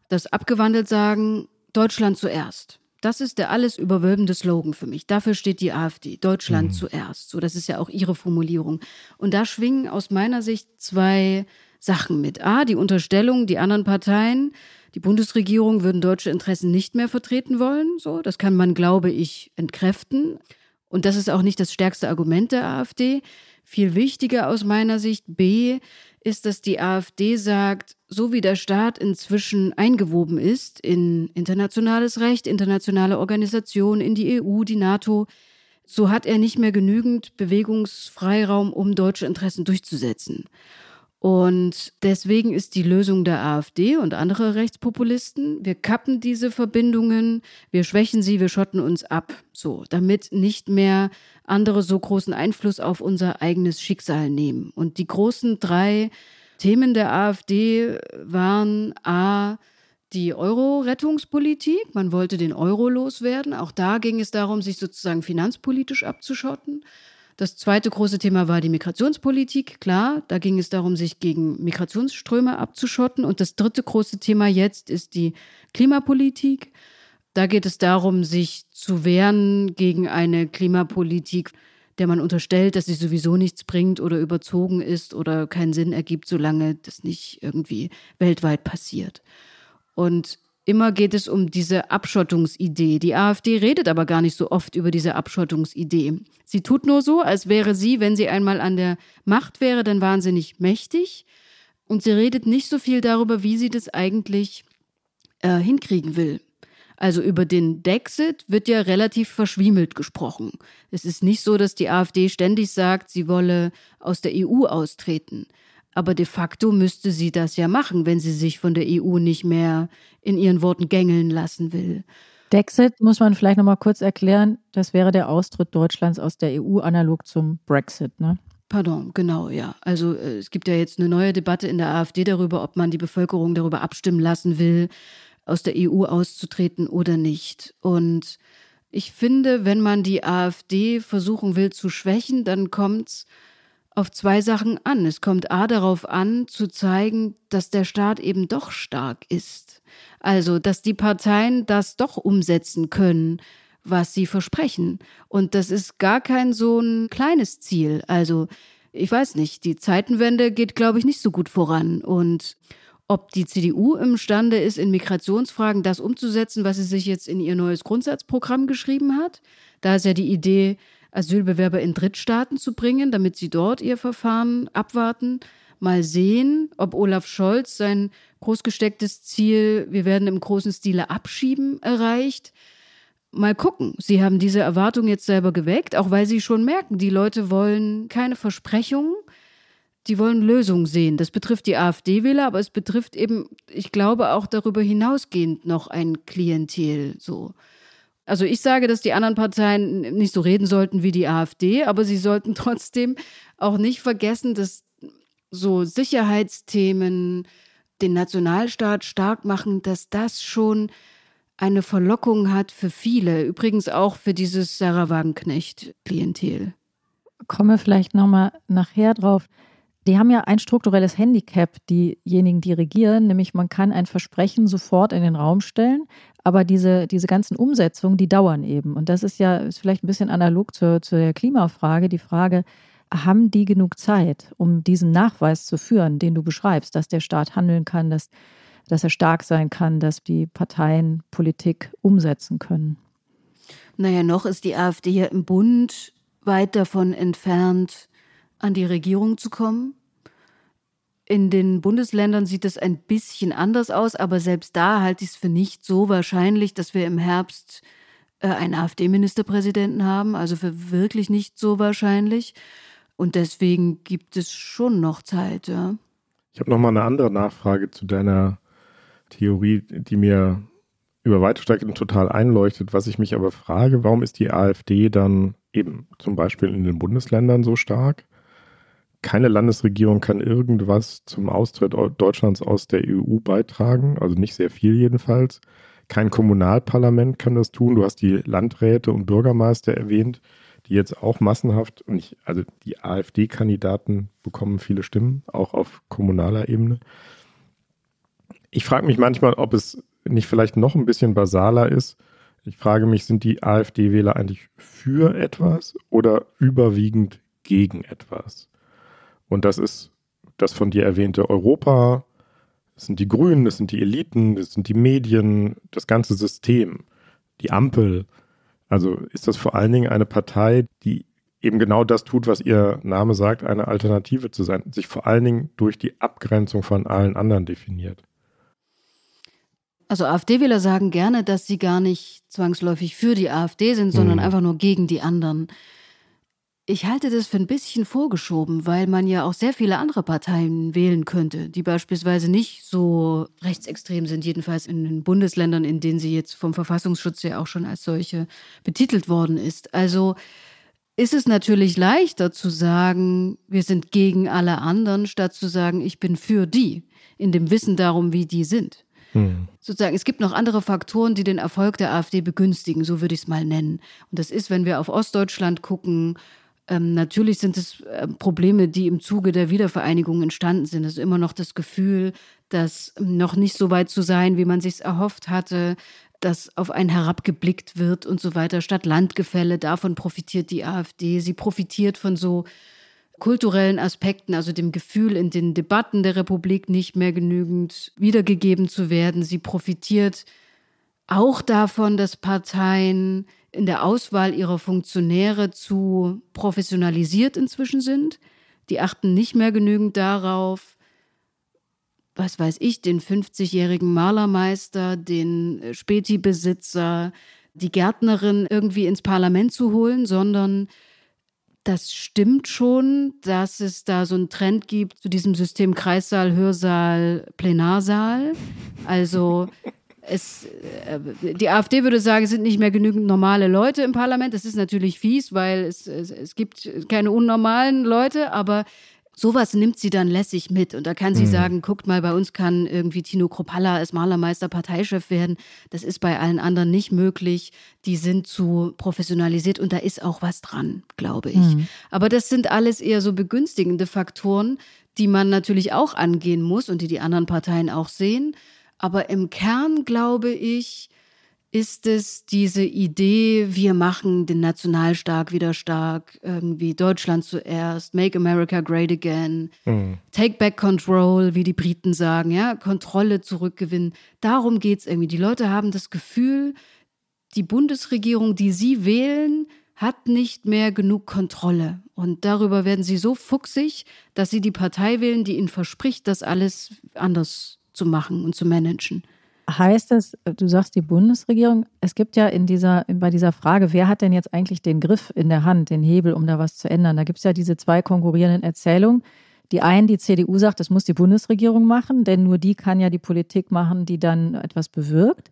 das abgewandelt sagen, Deutschland zuerst. Das ist der alles überwölbende Slogan für mich. Dafür steht die AfD. Deutschland mhm. zuerst. So, das ist ja auch ihre Formulierung. Und da schwingen aus meiner Sicht zwei Sachen mit. A, die Unterstellung, die anderen Parteien, die Bundesregierung würden deutsche Interessen nicht mehr vertreten wollen. So, das kann man, glaube ich, entkräften. Und das ist auch nicht das stärkste Argument der AfD. Viel wichtiger aus meiner Sicht B ist, dass die AfD sagt, so wie der Staat inzwischen eingewoben ist in internationales Recht, internationale Organisationen, in die EU, die NATO, so hat er nicht mehr genügend Bewegungsfreiraum, um deutsche Interessen durchzusetzen. Und deswegen ist die Lösung der AfD und andere Rechtspopulisten, wir kappen diese Verbindungen, wir schwächen sie, wir schotten uns ab, so, damit nicht mehr andere so großen Einfluss auf unser eigenes Schicksal nehmen. Und die großen drei Themen der AfD waren A, die Euro-Rettungspolitik. Man wollte den Euro loswerden. Auch da ging es darum, sich sozusagen finanzpolitisch abzuschotten. Das zweite große Thema war die Migrationspolitik. Klar, da ging es darum, sich gegen Migrationsströme abzuschotten. Und das dritte große Thema jetzt ist die Klimapolitik. Da geht es darum, sich zu wehren gegen eine Klimapolitik, der man unterstellt, dass sie sowieso nichts bringt oder überzogen ist oder keinen Sinn ergibt, solange das nicht irgendwie weltweit passiert. Und Immer geht es um diese Abschottungsidee. Die AfD redet aber gar nicht so oft über diese Abschottungsidee. Sie tut nur so, als wäre sie, wenn sie einmal an der Macht wäre, dann wahnsinnig mächtig. Und sie redet nicht so viel darüber, wie sie das eigentlich äh, hinkriegen will. Also über den Dexit wird ja relativ verschwiemelt gesprochen. Es ist nicht so, dass die AfD ständig sagt, sie wolle aus der EU austreten. Aber de facto müsste sie das ja machen, wenn sie sich von der EU nicht mehr in ihren Worten gängeln lassen will. Dexit muss man vielleicht noch mal kurz erklären. Das wäre der Austritt Deutschlands aus der EU analog zum Brexit, ne? Pardon, genau, ja. Also äh, es gibt ja jetzt eine neue Debatte in der AfD darüber, ob man die Bevölkerung darüber abstimmen lassen will, aus der EU auszutreten oder nicht. Und ich finde, wenn man die AfD versuchen will zu schwächen, dann kommt es auf zwei Sachen an. Es kommt A darauf an, zu zeigen, dass der Staat eben doch stark ist. Also, dass die Parteien das doch umsetzen können, was sie versprechen. Und das ist gar kein so ein kleines Ziel. Also, ich weiß nicht, die Zeitenwende geht, glaube ich, nicht so gut voran. Und ob die CDU imstande ist, in Migrationsfragen das umzusetzen, was sie sich jetzt in ihr neues Grundsatzprogramm geschrieben hat. Da ist ja die Idee, Asylbewerber in Drittstaaten zu bringen, damit sie dort ihr Verfahren abwarten. Mal sehen, ob Olaf Scholz sein großgestecktes Ziel, wir werden im großen Stile abschieben, erreicht. Mal gucken. Sie haben diese Erwartung jetzt selber geweckt, auch weil sie schon merken, die Leute wollen keine Versprechungen, die wollen Lösungen sehen. Das betrifft die AfD-Wähler, aber es betrifft eben, ich glaube, auch darüber hinausgehend noch ein Klientel so. Also ich sage, dass die anderen Parteien nicht so reden sollten wie die AfD, aber sie sollten trotzdem auch nicht vergessen, dass so Sicherheitsthemen den Nationalstaat stark machen, dass das schon eine Verlockung hat für viele, übrigens auch für dieses Sarah Wagenknecht-Klientel. Komme vielleicht nochmal nachher drauf. Die haben ja ein strukturelles Handicap, diejenigen, die regieren, nämlich man kann ein Versprechen sofort in den Raum stellen, aber diese, diese ganzen Umsetzungen, die dauern eben. Und das ist ja ist vielleicht ein bisschen analog zur, zur Klimafrage, die Frage, haben die genug Zeit, um diesen Nachweis zu führen, den du beschreibst, dass der Staat handeln kann, dass, dass er stark sein kann, dass die Parteien Politik umsetzen können? Naja, noch ist die AfD ja im Bund weit davon entfernt, an die Regierung zu kommen. In den Bundesländern sieht es ein bisschen anders aus, aber selbst da halte ich es für nicht so wahrscheinlich, dass wir im Herbst äh, einen AfD-Ministerpräsidenten haben. Also für wirklich nicht so wahrscheinlich. Und deswegen gibt es schon noch Zeit, ja. Ich habe noch mal eine andere Nachfrage zu deiner Theorie, die mir über weite total einleuchtet. Was ich mich aber frage, warum ist die AfD dann eben zum Beispiel in den Bundesländern so stark? Keine Landesregierung kann irgendwas zum Austritt Deutschlands aus der EU beitragen, also nicht sehr viel jedenfalls. Kein Kommunalparlament kann das tun. Du hast die Landräte und Bürgermeister erwähnt, die jetzt auch massenhaft, und also die AfD-Kandidaten bekommen viele Stimmen, auch auf kommunaler Ebene. Ich frage mich manchmal, ob es nicht vielleicht noch ein bisschen basaler ist. Ich frage mich, sind die AfD-Wähler eigentlich für etwas oder überwiegend gegen etwas? Und das ist das von dir erwähnte Europa, das sind die Grünen, das sind die Eliten, das sind die Medien, das ganze System, die Ampel. Also ist das vor allen Dingen eine Partei, die eben genau das tut, was ihr Name sagt, eine Alternative zu sein, sich vor allen Dingen durch die Abgrenzung von allen anderen definiert. Also AfD-Wähler sagen gerne, dass sie gar nicht zwangsläufig für die AfD sind, sondern hm. einfach nur gegen die anderen. Ich halte das für ein bisschen vorgeschoben, weil man ja auch sehr viele andere Parteien wählen könnte, die beispielsweise nicht so rechtsextrem sind, jedenfalls in den Bundesländern, in denen sie jetzt vom Verfassungsschutz ja auch schon als solche betitelt worden ist. Also ist es natürlich leichter zu sagen, wir sind gegen alle anderen, statt zu sagen, ich bin für die, in dem Wissen darum, wie die sind. Hm. Sozusagen, es gibt noch andere Faktoren, die den Erfolg der AfD begünstigen, so würde ich es mal nennen. Und das ist, wenn wir auf Ostdeutschland gucken, ähm, natürlich sind es äh, Probleme, die im Zuge der Wiedervereinigung entstanden sind. Es ist immer noch das Gefühl, dass noch nicht so weit zu sein, wie man sich erhofft hatte, dass auf einen herabgeblickt wird und so weiter. Statt Landgefälle, davon profitiert die AfD. Sie profitiert von so kulturellen Aspekten, also dem Gefühl, in den Debatten der Republik nicht mehr genügend wiedergegeben zu werden. Sie profitiert auch davon, dass Parteien in der Auswahl ihrer Funktionäre zu professionalisiert inzwischen sind. Die achten nicht mehr genügend darauf, was weiß ich, den 50-jährigen Malermeister, den Späti-Besitzer, die Gärtnerin irgendwie ins Parlament zu holen, sondern das stimmt schon, dass es da so einen Trend gibt zu diesem System Kreissaal, Hörsaal, Plenarsaal. Also es, äh, die AfD würde sagen, es sind nicht mehr genügend normale Leute im Parlament. Das ist natürlich fies, weil es, es, es gibt keine unnormalen Leute, aber sowas nimmt sie dann lässig mit. Und da kann sie mhm. sagen, guckt mal, bei uns kann irgendwie Tino Kropalla als Malermeister Parteichef werden. Das ist bei allen anderen nicht möglich. Die sind zu professionalisiert und da ist auch was dran, glaube ich. Mhm. Aber das sind alles eher so begünstigende Faktoren, die man natürlich auch angehen muss und die die anderen Parteien auch sehen. Aber im Kern, glaube ich, ist es diese Idee, wir machen den Nationalstaat wieder stark, irgendwie Deutschland zuerst, Make America Great Again, mhm. Take Back Control, wie die Briten sagen, ja, Kontrolle zurückgewinnen. Darum geht es irgendwie. Die Leute haben das Gefühl, die Bundesregierung, die sie wählen, hat nicht mehr genug Kontrolle. Und darüber werden sie so fuchsig, dass sie die Partei wählen, die ihnen verspricht, das alles anders zu machen und zu managen. Heißt es, du sagst die Bundesregierung, es gibt ja in dieser, bei dieser Frage, wer hat denn jetzt eigentlich den Griff in der Hand, den Hebel, um da was zu ändern? Da gibt es ja diese zwei konkurrierenden Erzählungen. Die einen, die CDU sagt, das muss die Bundesregierung machen, denn nur die kann ja die Politik machen, die dann etwas bewirkt.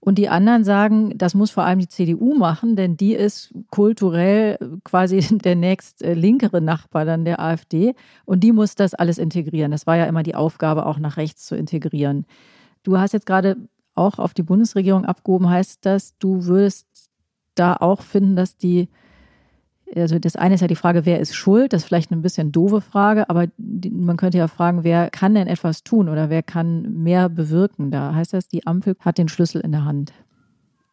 Und die anderen sagen, das muss vor allem die CDU machen, denn die ist kulturell quasi der nächst äh, linkere Nachbar dann der AfD und die muss das alles integrieren. Das war ja immer die Aufgabe, auch nach rechts zu integrieren. Du hast jetzt gerade auch auf die Bundesregierung abgehoben. Heißt das, du würdest da auch finden, dass die, also das eine ist ja die Frage, wer ist schuld? Das ist vielleicht eine bisschen doofe Frage, aber die, man könnte ja fragen, wer kann denn etwas tun oder wer kann mehr bewirken? Da heißt das, die Ampel hat den Schlüssel in der Hand.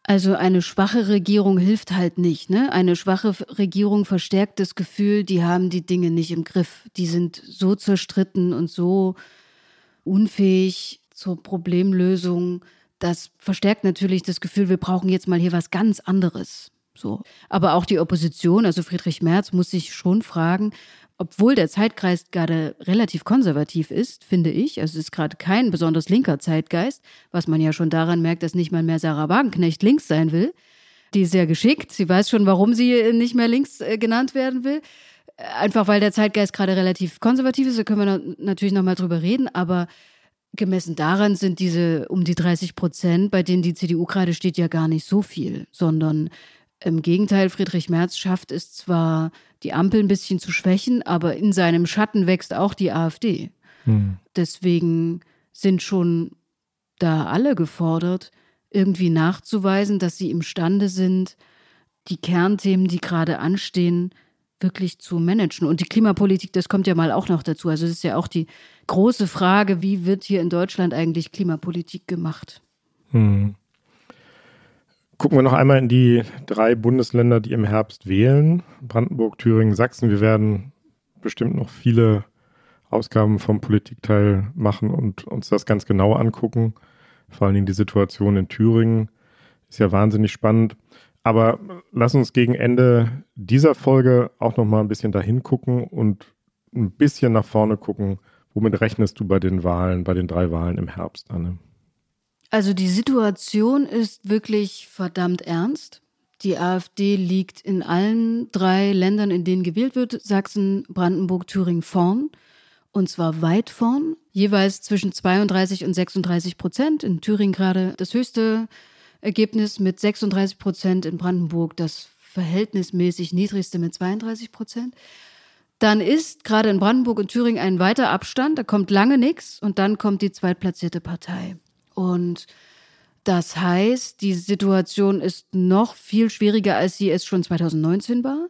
Also eine schwache Regierung hilft halt nicht. Ne? Eine schwache Regierung verstärkt das Gefühl, die haben die Dinge nicht im Griff. Die sind so zerstritten und so unfähig, zur Problemlösung, das verstärkt natürlich das Gefühl, wir brauchen jetzt mal hier was ganz anderes. So. Aber auch die Opposition, also Friedrich Merz, muss sich schon fragen, obwohl der Zeitkreis gerade relativ konservativ ist, finde ich, also es ist gerade kein besonders linker Zeitgeist, was man ja schon daran merkt, dass nicht mal mehr Sarah Wagenknecht links sein will. Die ist sehr geschickt, sie weiß schon, warum sie nicht mehr links äh, genannt werden will. Einfach weil der Zeitgeist gerade relativ konservativ ist, da können wir natürlich nochmal drüber reden, aber Gemessen daran sind diese um die 30 Prozent, bei denen die CDU gerade steht, ja gar nicht so viel, sondern im Gegenteil, Friedrich Merz schafft es zwar, die Ampel ein bisschen zu schwächen, aber in seinem Schatten wächst auch die AfD. Hm. Deswegen sind schon da alle gefordert, irgendwie nachzuweisen, dass sie imstande sind, die Kernthemen, die gerade anstehen, wirklich zu managen. Und die Klimapolitik, das kommt ja mal auch noch dazu. Also es ist ja auch die große Frage, wie wird hier in Deutschland eigentlich Klimapolitik gemacht? Hm. Gucken wir noch einmal in die drei Bundesländer, die im Herbst wählen. Brandenburg, Thüringen, Sachsen. Wir werden bestimmt noch viele Ausgaben vom Politikteil machen und uns das ganz genau angucken. Vor allen Dingen die Situation in Thüringen ist ja wahnsinnig spannend. Aber lass uns gegen Ende dieser Folge auch noch mal ein bisschen dahin gucken und ein bisschen nach vorne gucken. Womit rechnest du bei den Wahlen, bei den drei Wahlen im Herbst, Anne? Also die Situation ist wirklich verdammt ernst. Die AfD liegt in allen drei Ländern, in denen gewählt wird, Sachsen, Brandenburg, Thüringen vorn. Und zwar weit vorn, jeweils zwischen 32 und 36 Prozent. In Thüringen gerade das höchste Ergebnis mit 36 Prozent, in Brandenburg das verhältnismäßig niedrigste mit 32 Prozent. Dann ist gerade in Brandenburg und Thüringen ein weiter Abstand, da kommt lange nichts und dann kommt die zweitplatzierte Partei. Und das heißt, die Situation ist noch viel schwieriger, als sie es schon 2019 war.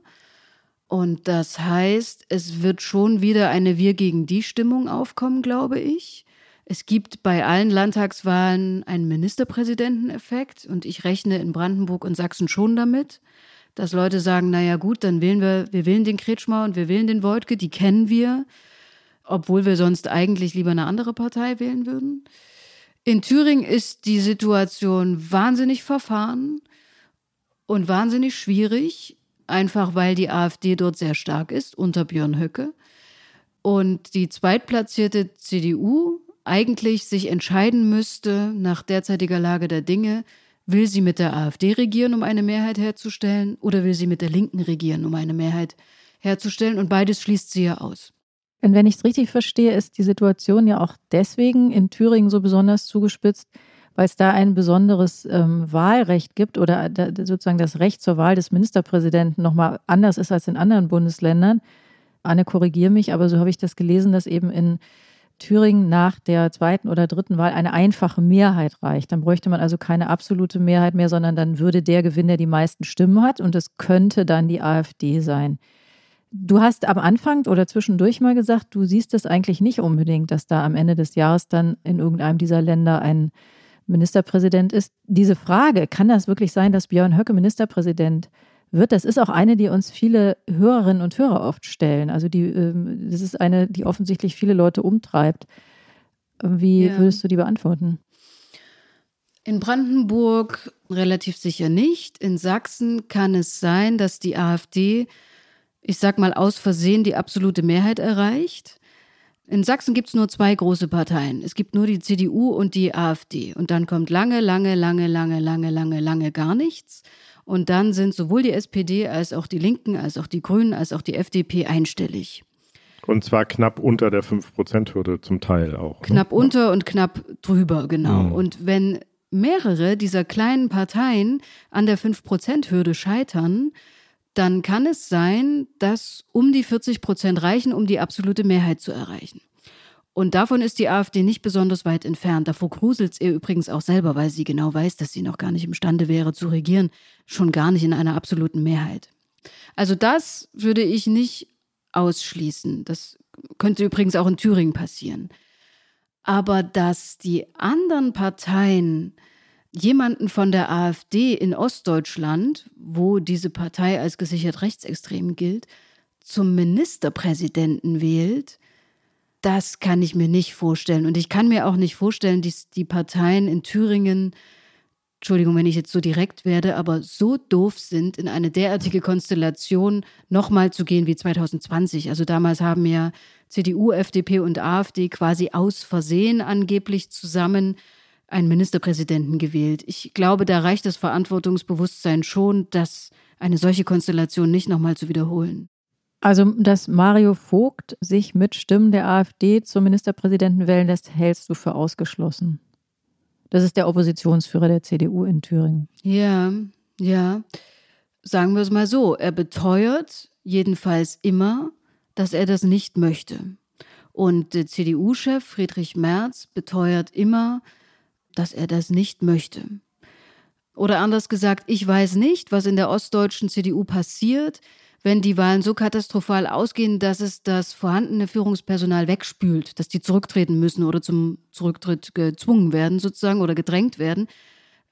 Und das heißt, es wird schon wieder eine Wir gegen die Stimmung aufkommen, glaube ich. Es gibt bei allen Landtagswahlen einen Ministerpräsidenteneffekt und ich rechne in Brandenburg und Sachsen schon damit, dass Leute sagen, naja gut, dann wählen wir, wir wählen den Kretschmer und wir wählen den Wojtke, die kennen wir, obwohl wir sonst eigentlich lieber eine andere Partei wählen würden. In Thüringen ist die Situation wahnsinnig verfahren und wahnsinnig schwierig, einfach weil die AfD dort sehr stark ist unter Björn Höcke. Und die zweitplatzierte CDU eigentlich sich entscheiden müsste, nach derzeitiger Lage der Dinge, will sie mit der AfD regieren, um eine Mehrheit herzustellen, oder will sie mit der Linken regieren, um eine Mehrheit herzustellen? Und beides schließt sie ja aus. Und wenn ich es richtig verstehe, ist die Situation ja auch deswegen in Thüringen so besonders zugespitzt, weil es da ein besonderes ähm, Wahlrecht gibt oder da, sozusagen das Recht zur Wahl des Ministerpräsidenten nochmal anders ist als in anderen Bundesländern. Anne, korrigiere mich, aber so habe ich das gelesen, dass eben in Thüringen nach der zweiten oder dritten Wahl eine einfache Mehrheit reicht. Dann bräuchte man also keine absolute Mehrheit mehr, sondern dann würde der gewinnen, der die meisten Stimmen hat und es könnte dann die AfD sein. Du hast am Anfang oder zwischendurch mal gesagt, du siehst es eigentlich nicht unbedingt, dass da am Ende des Jahres dann in irgendeinem dieser Länder ein Ministerpräsident ist. Diese Frage, kann das wirklich sein, dass Björn Höcke Ministerpräsident wird, das ist auch eine, die uns viele Hörerinnen und Hörer oft stellen. Also die, ähm, das ist eine, die offensichtlich viele Leute umtreibt. Wie ja. würdest du die beantworten? In Brandenburg relativ sicher nicht. In Sachsen kann es sein, dass die AfD ich sag mal aus Versehen, die absolute Mehrheit erreicht. In Sachsen gibt es nur zwei große Parteien. Es gibt nur die CDU und die AfD. Und dann kommt lange, lange, lange, lange, lange, lange, lange gar nichts. Und dann sind sowohl die SPD als auch die Linken, als auch die Grünen, als auch die FDP einstellig. Und zwar knapp unter der 5%-Hürde zum Teil auch. Ne? Knapp unter und knapp drüber, genau. Mhm. Und wenn mehrere dieser kleinen Parteien an der 5%-Hürde scheitern, dann kann es sein, dass um die 40 Prozent reichen, um die absolute Mehrheit zu erreichen. Und davon ist die AfD nicht besonders weit entfernt. Davor gruselt es ihr übrigens auch selber, weil sie genau weiß, dass sie noch gar nicht imstande wäre zu regieren, schon gar nicht in einer absoluten Mehrheit. Also das würde ich nicht ausschließen. Das könnte übrigens auch in Thüringen passieren. Aber dass die anderen Parteien jemanden von der AfD in Ostdeutschland, wo diese Partei als gesichert rechtsextrem gilt, zum Ministerpräsidenten wählt, das kann ich mir nicht vorstellen. Und ich kann mir auch nicht vorstellen, dass die Parteien in Thüringen, Entschuldigung, wenn ich jetzt so direkt werde, aber so doof sind, in eine derartige Konstellation nochmal zu gehen wie 2020. Also damals haben ja CDU, FDP und AfD quasi aus Versehen angeblich zusammen einen Ministerpräsidenten gewählt. Ich glaube, da reicht das Verantwortungsbewusstsein schon, dass eine solche Konstellation nicht nochmal zu wiederholen. Also, dass Mario Vogt sich mit Stimmen der AfD zum Ministerpräsidenten wählen lässt, hältst du für ausgeschlossen. Das ist der Oppositionsführer der CDU in Thüringen. Ja, ja. Sagen wir es mal so, er beteuert jedenfalls immer, dass er das nicht möchte. Und der CDU-Chef Friedrich Merz beteuert immer, dass er das nicht möchte. Oder anders gesagt, ich weiß nicht, was in der ostdeutschen CDU passiert, wenn die Wahlen so katastrophal ausgehen, dass es das vorhandene Führungspersonal wegspült, dass die zurücktreten müssen oder zum Zurücktritt gezwungen werden sozusagen oder gedrängt werden.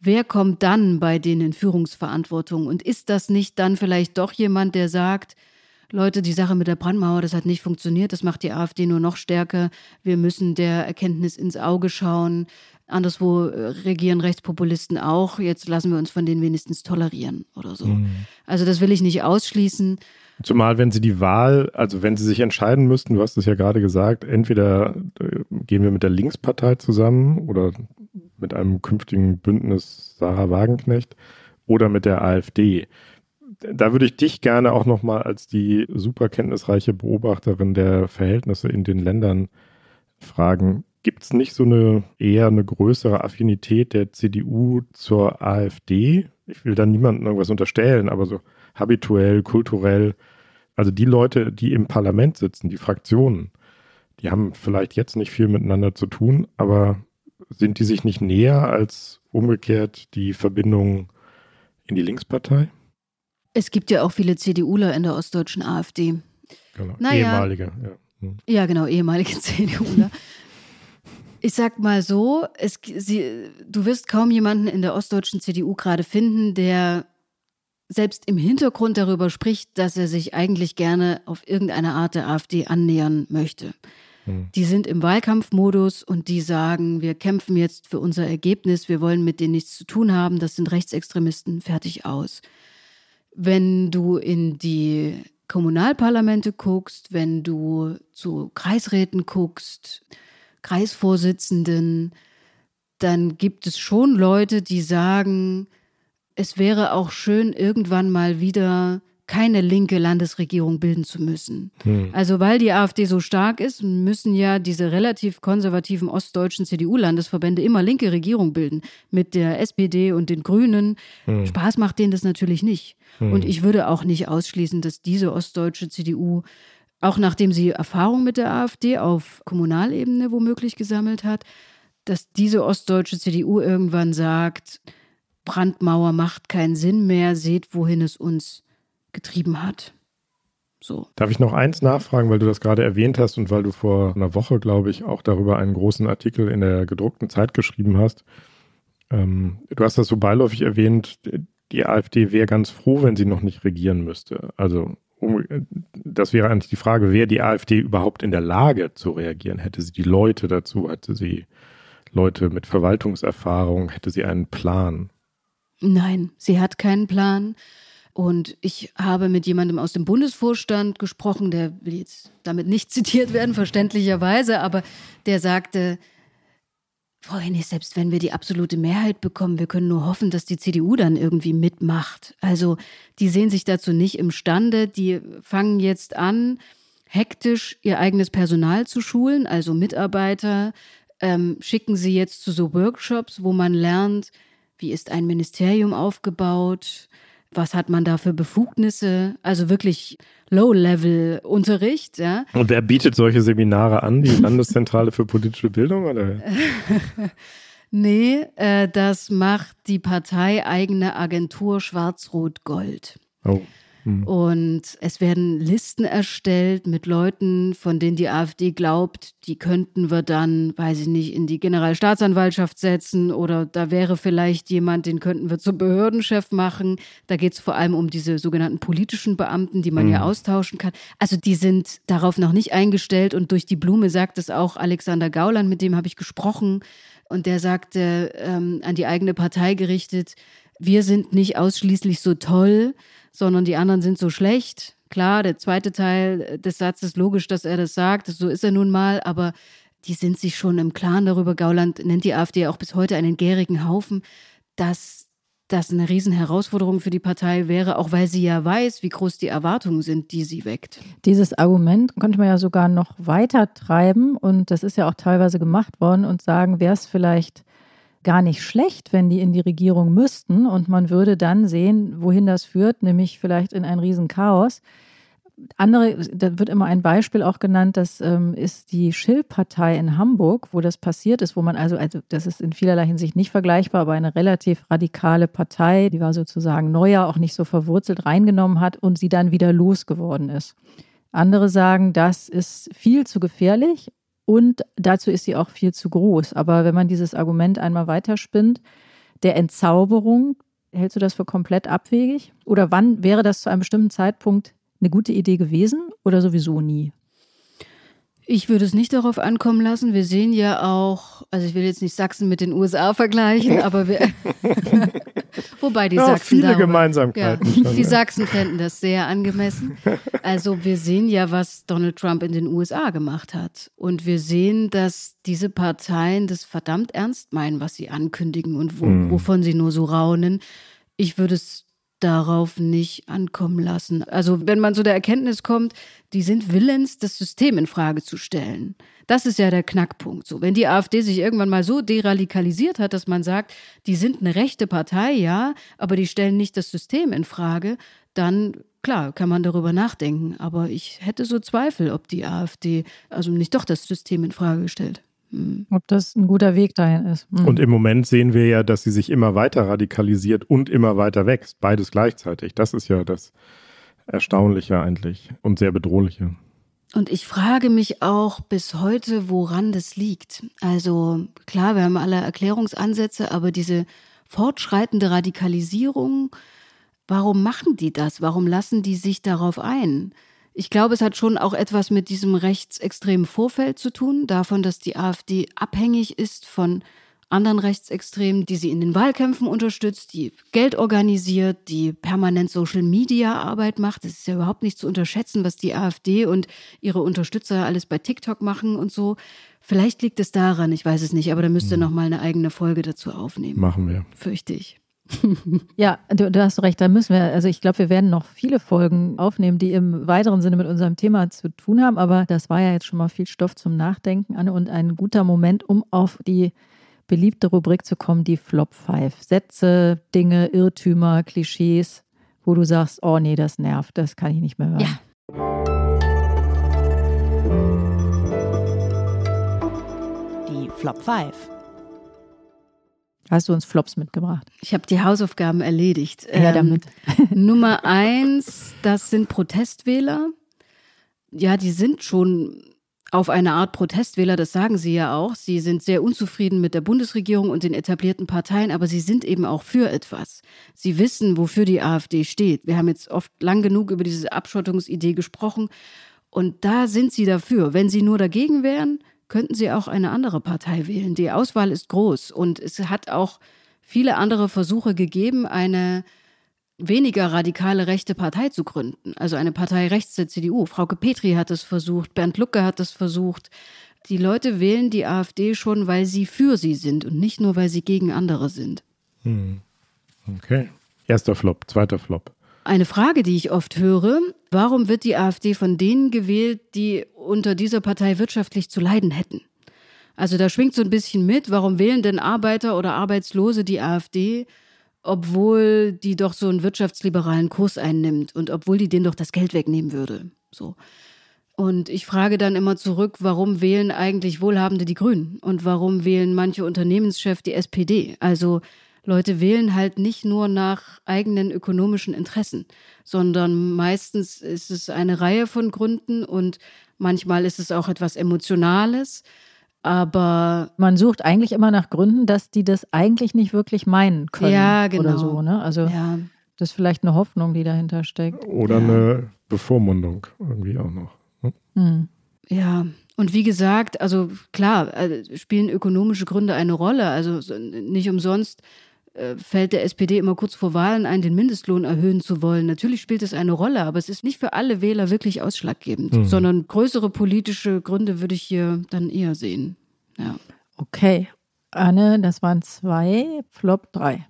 Wer kommt dann bei denen in Führungsverantwortung? Und ist das nicht dann vielleicht doch jemand, der sagt, Leute, die Sache mit der Brandmauer, das hat nicht funktioniert, das macht die AfD nur noch stärker. Wir müssen der Erkenntnis ins Auge schauen. Anderswo äh, regieren Rechtspopulisten auch. Jetzt lassen wir uns von denen wenigstens tolerieren oder so. Mhm. Also das will ich nicht ausschließen. Zumal, wenn Sie die Wahl, also wenn Sie sich entscheiden müssten, du hast es ja gerade gesagt, entweder äh, gehen wir mit der Linkspartei zusammen oder mit einem künftigen Bündnis Sarah Wagenknecht oder mit der AfD. Da würde ich dich gerne auch nochmal als die superkenntnisreiche Beobachterin der Verhältnisse in den Ländern fragen. Gibt es nicht so eine eher eine größere Affinität der CDU zur AfD? Ich will da niemandem irgendwas unterstellen, aber so habituell, kulturell. Also die Leute, die im Parlament sitzen, die Fraktionen, die haben vielleicht jetzt nicht viel miteinander zu tun, aber sind die sich nicht näher als umgekehrt die Verbindung in die Linkspartei? Es gibt ja auch viele CDUler in der ostdeutschen AfD. Genau, naja, ehemalige. Ja. Hm. ja, genau, ehemalige CDUler. Ich sag mal so, es, sie, du wirst kaum jemanden in der ostdeutschen CDU gerade finden, der selbst im Hintergrund darüber spricht, dass er sich eigentlich gerne auf irgendeine Art der AfD annähern möchte. Hm. Die sind im Wahlkampfmodus und die sagen, wir kämpfen jetzt für unser Ergebnis, wir wollen mit denen nichts zu tun haben, das sind Rechtsextremisten, fertig aus. Wenn du in die Kommunalparlamente guckst, wenn du zu Kreisräten guckst, Kreisvorsitzenden, dann gibt es schon Leute, die sagen, es wäre auch schön, irgendwann mal wieder keine linke Landesregierung bilden zu müssen. Hm. Also weil die AfD so stark ist, müssen ja diese relativ konservativen ostdeutschen CDU-Landesverbände immer linke Regierung bilden mit der SPD und den Grünen. Hm. Spaß macht denen das natürlich nicht. Hm. Und ich würde auch nicht ausschließen, dass diese ostdeutsche CDU, auch nachdem sie Erfahrung mit der AfD auf Kommunalebene womöglich gesammelt hat, dass diese ostdeutsche CDU irgendwann sagt, Brandmauer macht keinen Sinn mehr, seht, wohin es uns getrieben hat. So. Darf ich noch eins nachfragen, weil du das gerade erwähnt hast und weil du vor einer Woche, glaube ich, auch darüber einen großen Artikel in der gedruckten Zeit geschrieben hast. Ähm, du hast das so beiläufig erwähnt, die AfD wäre ganz froh, wenn sie noch nicht regieren müsste. Also das wäre eigentlich die Frage, wäre die AfD überhaupt in der Lage zu reagieren? Hätte sie die Leute dazu? Hätte sie Leute mit Verwaltungserfahrung? Hätte sie einen Plan? Nein, sie hat keinen Plan. Und ich habe mit jemandem aus dem Bundesvorstand gesprochen, der will jetzt damit nicht zitiert werden, verständlicherweise, aber der sagte, Frau Hennig, selbst wenn wir die absolute Mehrheit bekommen, wir können nur hoffen, dass die CDU dann irgendwie mitmacht. Also die sehen sich dazu nicht imstande, die fangen jetzt an, hektisch ihr eigenes Personal zu schulen, also Mitarbeiter, ähm, schicken sie jetzt zu so Workshops, wo man lernt, wie ist ein Ministerium aufgebaut, was hat man da für Befugnisse? Also wirklich Low-Level-Unterricht, ja. Und wer bietet solche Seminare an? Die Landeszentrale für politische Bildung, oder? nee, äh, das macht die parteieigene Agentur Schwarz-Rot-Gold. Oh. Hm. Und es werden Listen erstellt mit Leuten, von denen die AfD glaubt, die könnten wir dann, weiß ich nicht, in die Generalstaatsanwaltschaft setzen oder da wäre vielleicht jemand, den könnten wir zum Behördenchef machen. Da geht es vor allem um diese sogenannten politischen Beamten, die man mhm. ja austauschen kann. Also die sind darauf noch nicht eingestellt und durch die Blume sagt es auch Alexander Gauland, mit dem habe ich gesprochen und der sagte ähm, an die eigene Partei gerichtet, wir sind nicht ausschließlich so toll, sondern die anderen sind so schlecht. Klar, der zweite Teil des Satzes logisch, dass er das sagt, so ist er nun mal, aber die sind sich schon im Klaren darüber. Gauland nennt die AfD auch bis heute einen gärigen Haufen, dass das eine Riesenherausforderung für die Partei wäre, auch weil sie ja weiß, wie groß die Erwartungen sind, die sie weckt. Dieses Argument könnte man ja sogar noch weiter treiben und das ist ja auch teilweise gemacht worden und sagen, wäre es vielleicht gar nicht schlecht, wenn die in die Regierung müssten und man würde dann sehen, wohin das führt, nämlich vielleicht in ein Riesenchaos. Andere, da wird immer ein Beispiel auch genannt, das ähm, ist die Schill-Partei in Hamburg, wo das passiert ist, wo man also, also das ist in vielerlei Hinsicht nicht vergleichbar, aber eine relativ radikale Partei, die war sozusagen neuer, auch nicht so verwurzelt, reingenommen hat und sie dann wieder losgeworden ist. Andere sagen, das ist viel zu gefährlich und dazu ist sie auch viel zu groß. Aber wenn man dieses Argument einmal weiterspinnt, der Entzauberung, hältst du das für komplett abwegig? Oder wann wäre das zu einem bestimmten Zeitpunkt eine gute Idee gewesen oder sowieso nie? Ich würde es nicht darauf ankommen lassen. Wir sehen ja auch, also ich will jetzt nicht Sachsen mit den USA vergleichen, aber wir, wobei die ja, Sachsen viele darüber, Gemeinsamkeiten. Ja, schon, die Sachsen fänden das sehr angemessen. Also wir sehen ja, was Donald Trump in den USA gemacht hat, und wir sehen, dass diese Parteien das verdammt ernst meinen, was sie ankündigen und wo, hm. wovon sie nur so raunen. Ich würde es darauf nicht ankommen lassen. Also wenn man zu der Erkenntnis kommt, die sind willens, das System in Frage zu stellen. Das ist ja der Knackpunkt. So, wenn die AfD sich irgendwann mal so deradikalisiert hat, dass man sagt, die sind eine rechte Partei, ja, aber die stellen nicht das System in Frage, dann klar kann man darüber nachdenken. Aber ich hätte so Zweifel, ob die AfD also nicht doch das System in Frage stellt. Ob das ein guter Weg dahin ist. Mhm. Und im Moment sehen wir ja, dass sie sich immer weiter radikalisiert und immer weiter wächst. Beides gleichzeitig. Das ist ja das Erstaunliche eigentlich und sehr Bedrohliche. Und ich frage mich auch bis heute, woran das liegt. Also klar, wir haben alle Erklärungsansätze, aber diese fortschreitende Radikalisierung, warum machen die das? Warum lassen die sich darauf ein? Ich glaube, es hat schon auch etwas mit diesem rechtsextremen Vorfeld zu tun, davon, dass die AfD abhängig ist von anderen Rechtsextremen, die sie in den Wahlkämpfen unterstützt, die Geld organisiert, die permanent Social-Media-Arbeit macht. Es ist ja überhaupt nicht zu unterschätzen, was die AfD und ihre Unterstützer alles bei TikTok machen und so. Vielleicht liegt es daran, ich weiß es nicht, aber da müsst ihr Hm. noch mal eine eigene Folge dazu aufnehmen. Machen wir. Fürchte ich. Ja, du, du hast recht, da müssen wir, also ich glaube, wir werden noch viele Folgen aufnehmen, die im weiteren Sinne mit unserem Thema zu tun haben, aber das war ja jetzt schon mal viel Stoff zum Nachdenken, Anne, und ein guter Moment, um auf die beliebte Rubrik zu kommen, die Flop 5. Sätze, Dinge, Irrtümer, Klischees, wo du sagst, oh nee, das nervt, das kann ich nicht mehr hören. Ja. Die Flop 5. Hast du uns Flops mitgebracht? Ich habe die Hausaufgaben erledigt. Ja, damit. Nummer eins, das sind Protestwähler. Ja, die sind schon auf eine Art Protestwähler, das sagen sie ja auch. Sie sind sehr unzufrieden mit der Bundesregierung und den etablierten Parteien, aber sie sind eben auch für etwas. Sie wissen, wofür die AfD steht. Wir haben jetzt oft lang genug über diese Abschottungsidee gesprochen und da sind sie dafür. Wenn sie nur dagegen wären, könnten sie auch eine andere Partei wählen. Die Auswahl ist groß und es hat auch viele andere Versuche gegeben, eine weniger radikale rechte Partei zu gründen. Also eine Partei rechts der CDU. Frauke Petri hat es versucht, Bernd Lucke hat es versucht. Die Leute wählen die AfD schon, weil sie für sie sind und nicht nur, weil sie gegen andere sind. Hm. Okay. Erster Flop, zweiter Flop. Eine Frage, die ich oft höre, warum wird die AfD von denen gewählt, die unter dieser Partei wirtschaftlich zu leiden hätten? Also da schwingt so ein bisschen mit, warum wählen denn Arbeiter oder Arbeitslose die AfD, obwohl die doch so einen wirtschaftsliberalen Kurs einnimmt und obwohl die denen doch das Geld wegnehmen würde. So. Und ich frage dann immer zurück, warum wählen eigentlich Wohlhabende die Grünen und warum wählen manche Unternehmenschefs die SPD? Also Leute wählen halt nicht nur nach eigenen ökonomischen Interessen, sondern meistens ist es eine Reihe von Gründen und manchmal ist es auch etwas Emotionales. Aber man sucht eigentlich immer nach Gründen, dass die das eigentlich nicht wirklich meinen können. Ja, genau. Oder so, ne? Also ja. das ist vielleicht eine Hoffnung, die dahinter steckt. Oder eine Bevormundung irgendwie auch noch. ne? Hm. Ja, und wie gesagt, also klar, äh, spielen ökonomische Gründe eine Rolle. Also so- nicht umsonst fällt der SPD immer kurz vor Wahlen ein, den Mindestlohn erhöhen zu wollen. Natürlich spielt es eine Rolle, aber es ist nicht für alle Wähler wirklich ausschlaggebend, Mhm. sondern größere politische Gründe würde ich hier dann eher sehen. Ja. Okay. Anne, das waren zwei, Flop drei.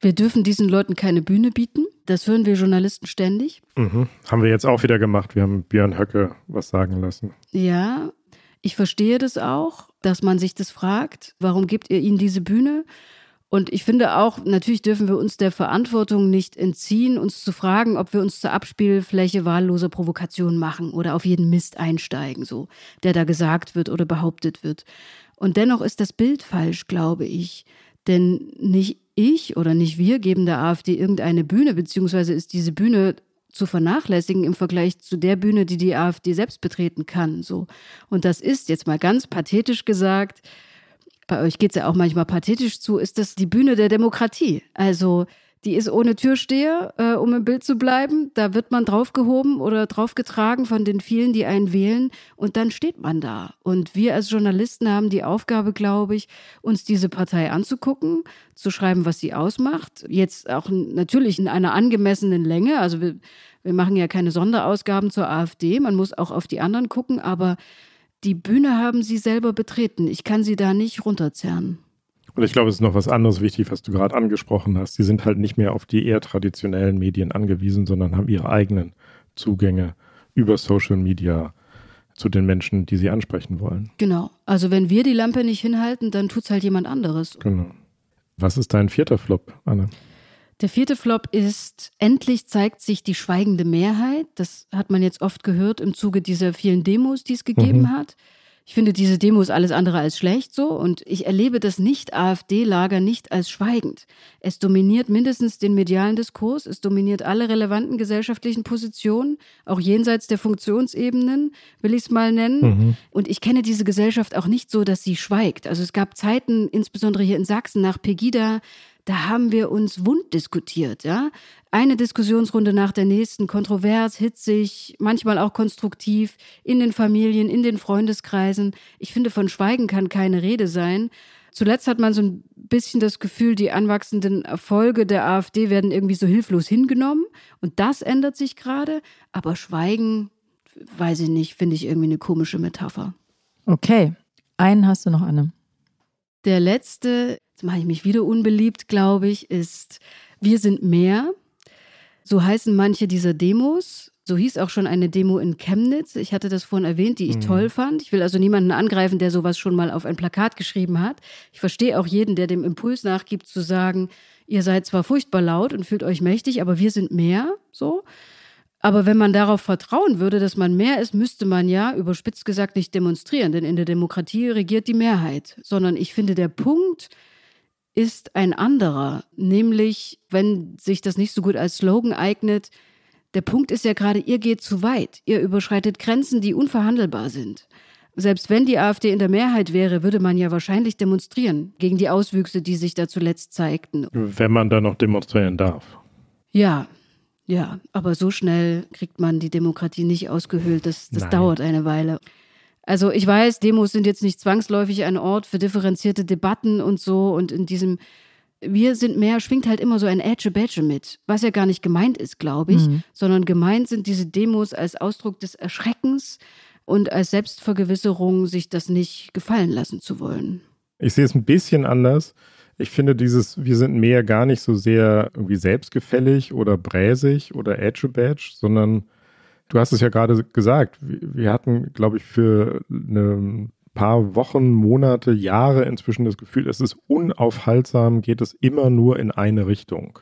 Wir dürfen diesen Leuten keine Bühne bieten. Das hören wir Journalisten ständig. Mhm. Haben wir jetzt auch wieder gemacht. Wir haben Björn Höcke was sagen lassen. Ja, ich verstehe das auch, dass man sich das fragt, warum gebt ihr ihnen diese Bühne? Und ich finde auch, natürlich dürfen wir uns der Verantwortung nicht entziehen, uns zu fragen, ob wir uns zur Abspielfläche wahlloser Provokationen machen oder auf jeden Mist einsteigen, so, der da gesagt wird oder behauptet wird. Und dennoch ist das Bild falsch, glaube ich. Denn nicht ich oder nicht wir geben der AfD irgendeine Bühne, beziehungsweise ist diese Bühne zu vernachlässigen im Vergleich zu der Bühne, die die AfD selbst betreten kann. So. Und das ist jetzt mal ganz pathetisch gesagt, bei euch geht es ja auch manchmal pathetisch zu, ist das die Bühne der Demokratie. Also die ist ohne Türsteher, äh, um im Bild zu bleiben. Da wird man draufgehoben oder draufgetragen von den vielen, die einen wählen. Und dann steht man da. Und wir als Journalisten haben die Aufgabe, glaube ich, uns diese Partei anzugucken, zu schreiben, was sie ausmacht. Jetzt auch natürlich in einer angemessenen Länge. Also wir, wir machen ja keine Sonderausgaben zur AfD. Man muss auch auf die anderen gucken. Aber die Bühne haben sie selber betreten. Ich kann sie da nicht runterzerren. Und ich glaube, es ist noch was anderes wichtig, was du gerade angesprochen hast. Die sind halt nicht mehr auf die eher traditionellen Medien angewiesen, sondern haben ihre eigenen Zugänge über Social Media zu den Menschen, die sie ansprechen wollen. Genau. Also wenn wir die Lampe nicht hinhalten, dann tut's halt jemand anderes. Genau. Was ist dein vierter Flop, Anne? Der vierte Flop ist, endlich zeigt sich die schweigende Mehrheit. Das hat man jetzt oft gehört im Zuge dieser vielen Demos, die es gegeben Mhm. hat. Ich finde diese Demos alles andere als schlecht so und ich erlebe das Nicht-AfD-Lager nicht als schweigend. Es dominiert mindestens den medialen Diskurs, es dominiert alle relevanten gesellschaftlichen Positionen, auch jenseits der Funktionsebenen, will ich es mal nennen. Mhm. Und ich kenne diese Gesellschaft auch nicht so, dass sie schweigt. Also es gab Zeiten, insbesondere hier in Sachsen nach Pegida, da haben wir uns wund diskutiert, ja. Eine Diskussionsrunde nach der nächsten, kontrovers, hitzig, manchmal auch konstruktiv, in den Familien, in den Freundeskreisen. Ich finde, von Schweigen kann keine Rede sein. Zuletzt hat man so ein bisschen das Gefühl, die anwachsenden Erfolge der AfD werden irgendwie so hilflos hingenommen. Und das ändert sich gerade. Aber Schweigen, weiß ich nicht, finde ich irgendwie eine komische Metapher. Okay. Einen hast du noch, Anne. Der letzte, jetzt mache ich mich wieder unbeliebt, glaube ich, ist Wir sind mehr. So heißen manche dieser Demos. So hieß auch schon eine Demo in Chemnitz. Ich hatte das vorhin erwähnt, die ich mhm. toll fand. Ich will also niemanden angreifen, der sowas schon mal auf ein Plakat geschrieben hat. Ich verstehe auch jeden, der dem Impuls nachgibt, zu sagen, ihr seid zwar furchtbar laut und fühlt euch mächtig, aber wir sind mehr, so. Aber wenn man darauf vertrauen würde, dass man mehr ist, müsste man ja, überspitzt gesagt, nicht demonstrieren, denn in der Demokratie regiert die Mehrheit. Sondern ich finde, der Punkt ist ein anderer. Nämlich, wenn sich das nicht so gut als Slogan eignet, der Punkt ist ja gerade, ihr geht zu weit. Ihr überschreitet Grenzen, die unverhandelbar sind. Selbst wenn die AfD in der Mehrheit wäre, würde man ja wahrscheinlich demonstrieren gegen die Auswüchse, die sich da zuletzt zeigten. Wenn man da noch demonstrieren darf. Ja, ja, aber so schnell kriegt man die Demokratie nicht ausgehöhlt. Das, das dauert eine Weile. Also ich weiß, Demos sind jetzt nicht zwangsläufig ein Ort für differenzierte Debatten und so. Und in diesem Wir sind mehr schwingt halt immer so ein Edge-Badge mit, was ja gar nicht gemeint ist, glaube ich, mhm. sondern gemeint sind diese Demos als Ausdruck des Erschreckens und als Selbstvergewisserung, sich das nicht gefallen lassen zu wollen. Ich sehe es ein bisschen anders. Ich finde dieses Wir sind mehr gar nicht so sehr irgendwie selbstgefällig oder bräsig oder edge-badge, sondern du hast es ja gerade gesagt, wir hatten, glaube ich, für ein paar Wochen, Monate, Jahre inzwischen das Gefühl, es ist unaufhaltsam, geht es immer nur in eine Richtung.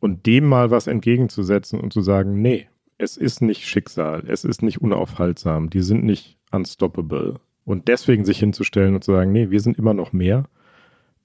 Und dem mal was entgegenzusetzen und zu sagen, nee, es ist nicht Schicksal, es ist nicht unaufhaltsam, die sind nicht unstoppable. Und deswegen sich hinzustellen und zu sagen, nee, wir sind immer noch mehr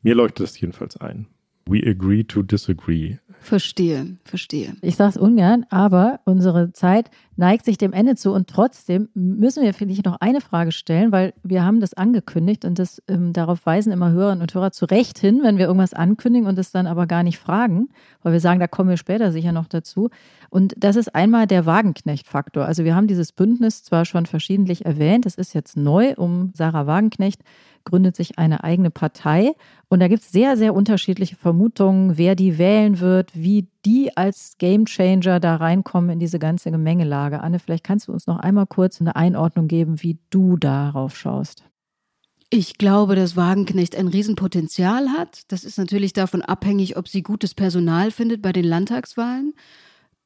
mir leuchtet das jedenfalls ein. We agree to disagree. Verstehe, verstehe. Ich sage es ungern, aber unsere Zeit neigt sich dem Ende zu und trotzdem müssen wir vielleicht noch eine Frage stellen, weil wir haben das angekündigt und das ähm, darauf weisen immer Hörerinnen und Hörer zu Recht hin, wenn wir irgendwas ankündigen und es dann aber gar nicht fragen, weil wir sagen, da kommen wir später sicher noch dazu. Und das ist einmal der Wagenknecht-Faktor. Also wir haben dieses Bündnis zwar schon verschiedentlich erwähnt, es ist jetzt neu um Sarah Wagenknecht gründet sich eine eigene Partei. Und da gibt es sehr, sehr unterschiedliche Vermutungen, wer die wählen wird, wie die als Gamechanger da reinkommen in diese ganze Gemengelage. Anne, vielleicht kannst du uns noch einmal kurz eine Einordnung geben, wie du darauf schaust. Ich glaube, dass Wagenknecht ein Riesenpotenzial hat. Das ist natürlich davon abhängig, ob sie gutes Personal findet bei den Landtagswahlen.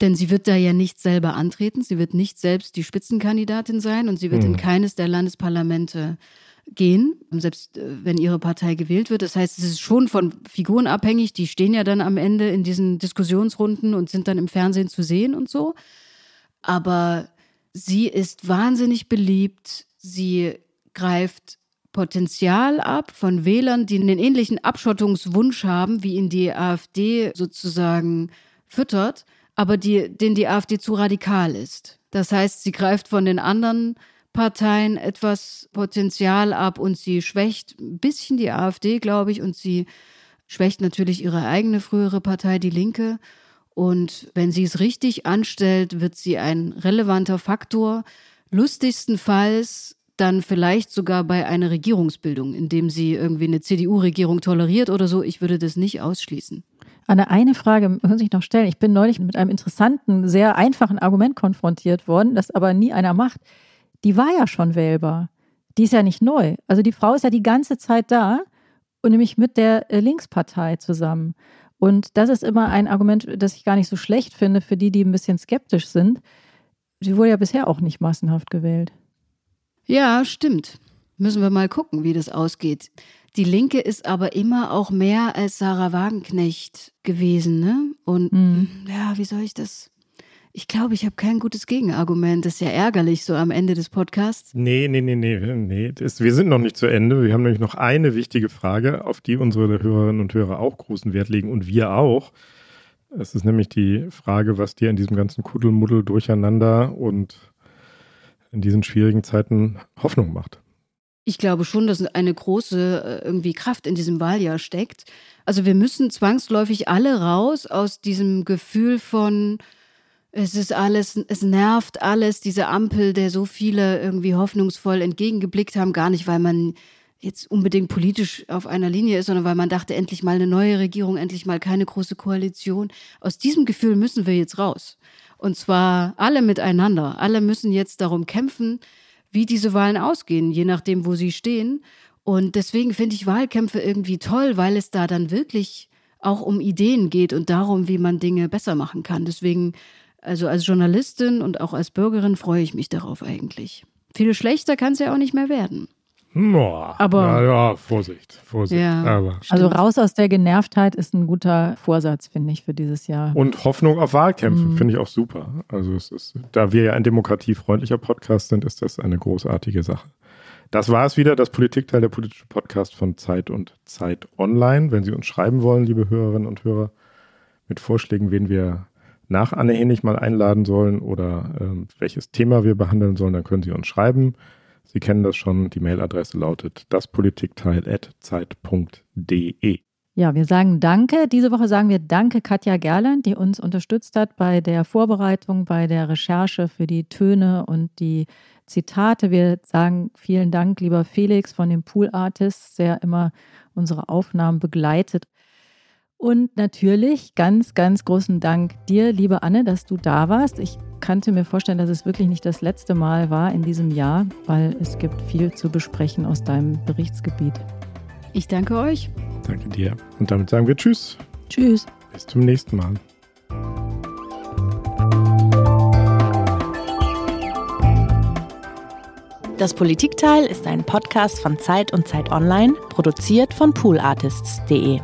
Denn sie wird da ja nicht selber antreten. Sie wird nicht selbst die Spitzenkandidatin sein und sie wird hm. in keines der Landesparlamente gehen, selbst äh, wenn ihre Partei gewählt wird. Das heißt, es ist schon von Figuren abhängig, die stehen ja dann am Ende in diesen Diskussionsrunden und sind dann im Fernsehen zu sehen und so. Aber sie ist wahnsinnig beliebt. Sie greift Potenzial ab von Wählern, die einen ähnlichen Abschottungswunsch haben, wie ihn die AfD sozusagen füttert, aber die, den die AfD zu radikal ist. Das heißt, sie greift von den anderen Parteien etwas Potenzial ab und sie schwächt ein bisschen die AfD, glaube ich, und sie schwächt natürlich ihre eigene frühere Partei, die Linke. Und wenn sie es richtig anstellt, wird sie ein relevanter Faktor. Lustigstenfalls dann vielleicht sogar bei einer Regierungsbildung, indem sie irgendwie eine CDU-Regierung toleriert oder so. Ich würde das nicht ausschließen. Anne, eine Frage muss ich noch stellen. Ich bin neulich mit einem interessanten, sehr einfachen Argument konfrontiert worden, das aber nie einer macht die war ja schon wählbar. Die ist ja nicht neu. Also die Frau ist ja die ganze Zeit da und nämlich mit der äh, Linkspartei zusammen. Und das ist immer ein Argument, das ich gar nicht so schlecht finde für die, die ein bisschen skeptisch sind. Sie wurde ja bisher auch nicht massenhaft gewählt. Ja, stimmt. Müssen wir mal gucken, wie das ausgeht. Die Linke ist aber immer auch mehr als Sarah Wagenknecht gewesen, ne? Und mhm. ja, wie soll ich das? Ich glaube, ich habe kein gutes Gegenargument. Das ist ja ärgerlich so am Ende des Podcasts. Nee, nee, nee, nee, nee. Das, wir sind noch nicht zu Ende. Wir haben nämlich noch eine wichtige Frage, auf die unsere Hörerinnen und Hörer auch großen Wert legen und wir auch. Es ist nämlich die Frage, was dir in diesem ganzen Kuddelmuddel durcheinander und in diesen schwierigen Zeiten Hoffnung macht. Ich glaube schon, dass eine große äh, irgendwie Kraft in diesem Wahljahr steckt. Also wir müssen zwangsläufig alle raus aus diesem Gefühl von es ist alles, es nervt alles, diese Ampel, der so viele irgendwie hoffnungsvoll entgegengeblickt haben, gar nicht, weil man jetzt unbedingt politisch auf einer Linie ist, sondern weil man dachte, endlich mal eine neue Regierung, endlich mal keine große Koalition. Aus diesem Gefühl müssen wir jetzt raus. Und zwar alle miteinander. Alle müssen jetzt darum kämpfen, wie diese Wahlen ausgehen, je nachdem, wo sie stehen. Und deswegen finde ich Wahlkämpfe irgendwie toll, weil es da dann wirklich auch um Ideen geht und darum, wie man Dinge besser machen kann. Deswegen, also als Journalistin und auch als Bürgerin freue ich mich darauf eigentlich. Viel schlechter kann es ja auch nicht mehr werden. Boah, Aber- ja, ja, Vorsicht, Vorsicht. Ja. Aber Also raus aus der Genervtheit ist ein guter Vorsatz, finde ich, für dieses Jahr. Und Hoffnung auf Wahlkämpfe Mhm. finde ich auch super. Also es ist, da wir ja ein demokratiefreundlicher Podcast sind, ist das eine großartige Sache. Das war es wieder, das Politikteil, der politische Podcast von Zeit und Zeit Online. Wenn Sie uns schreiben wollen, liebe Hörerinnen und Hörer, mit Vorschlägen, wen wir nach Anne Henig mal einladen sollen oder ähm, welches Thema wir behandeln sollen, dann können Sie uns schreiben. Sie kennen das schon. Die Mailadresse lautet daspolitikteil.zeit.de. Ja, wir sagen Danke. Diese Woche sagen wir Danke Katja Gerland, die uns unterstützt hat bei der Vorbereitung, bei der Recherche für die Töne und die Zitate. Wir sagen vielen Dank, lieber Felix von den Pool Artists, der immer unsere Aufnahmen begleitet. Und natürlich ganz, ganz großen Dank dir, liebe Anne, dass du da warst. Ich kannte mir vorstellen, dass es wirklich nicht das letzte Mal war in diesem Jahr, weil es gibt viel zu besprechen aus deinem Berichtsgebiet. Ich danke euch. Danke dir. Und damit sagen wir Tschüss. Tschüss. Bis zum nächsten Mal. Das Politikteil ist ein Podcast von Zeit und Zeit Online, produziert von poolartists.de.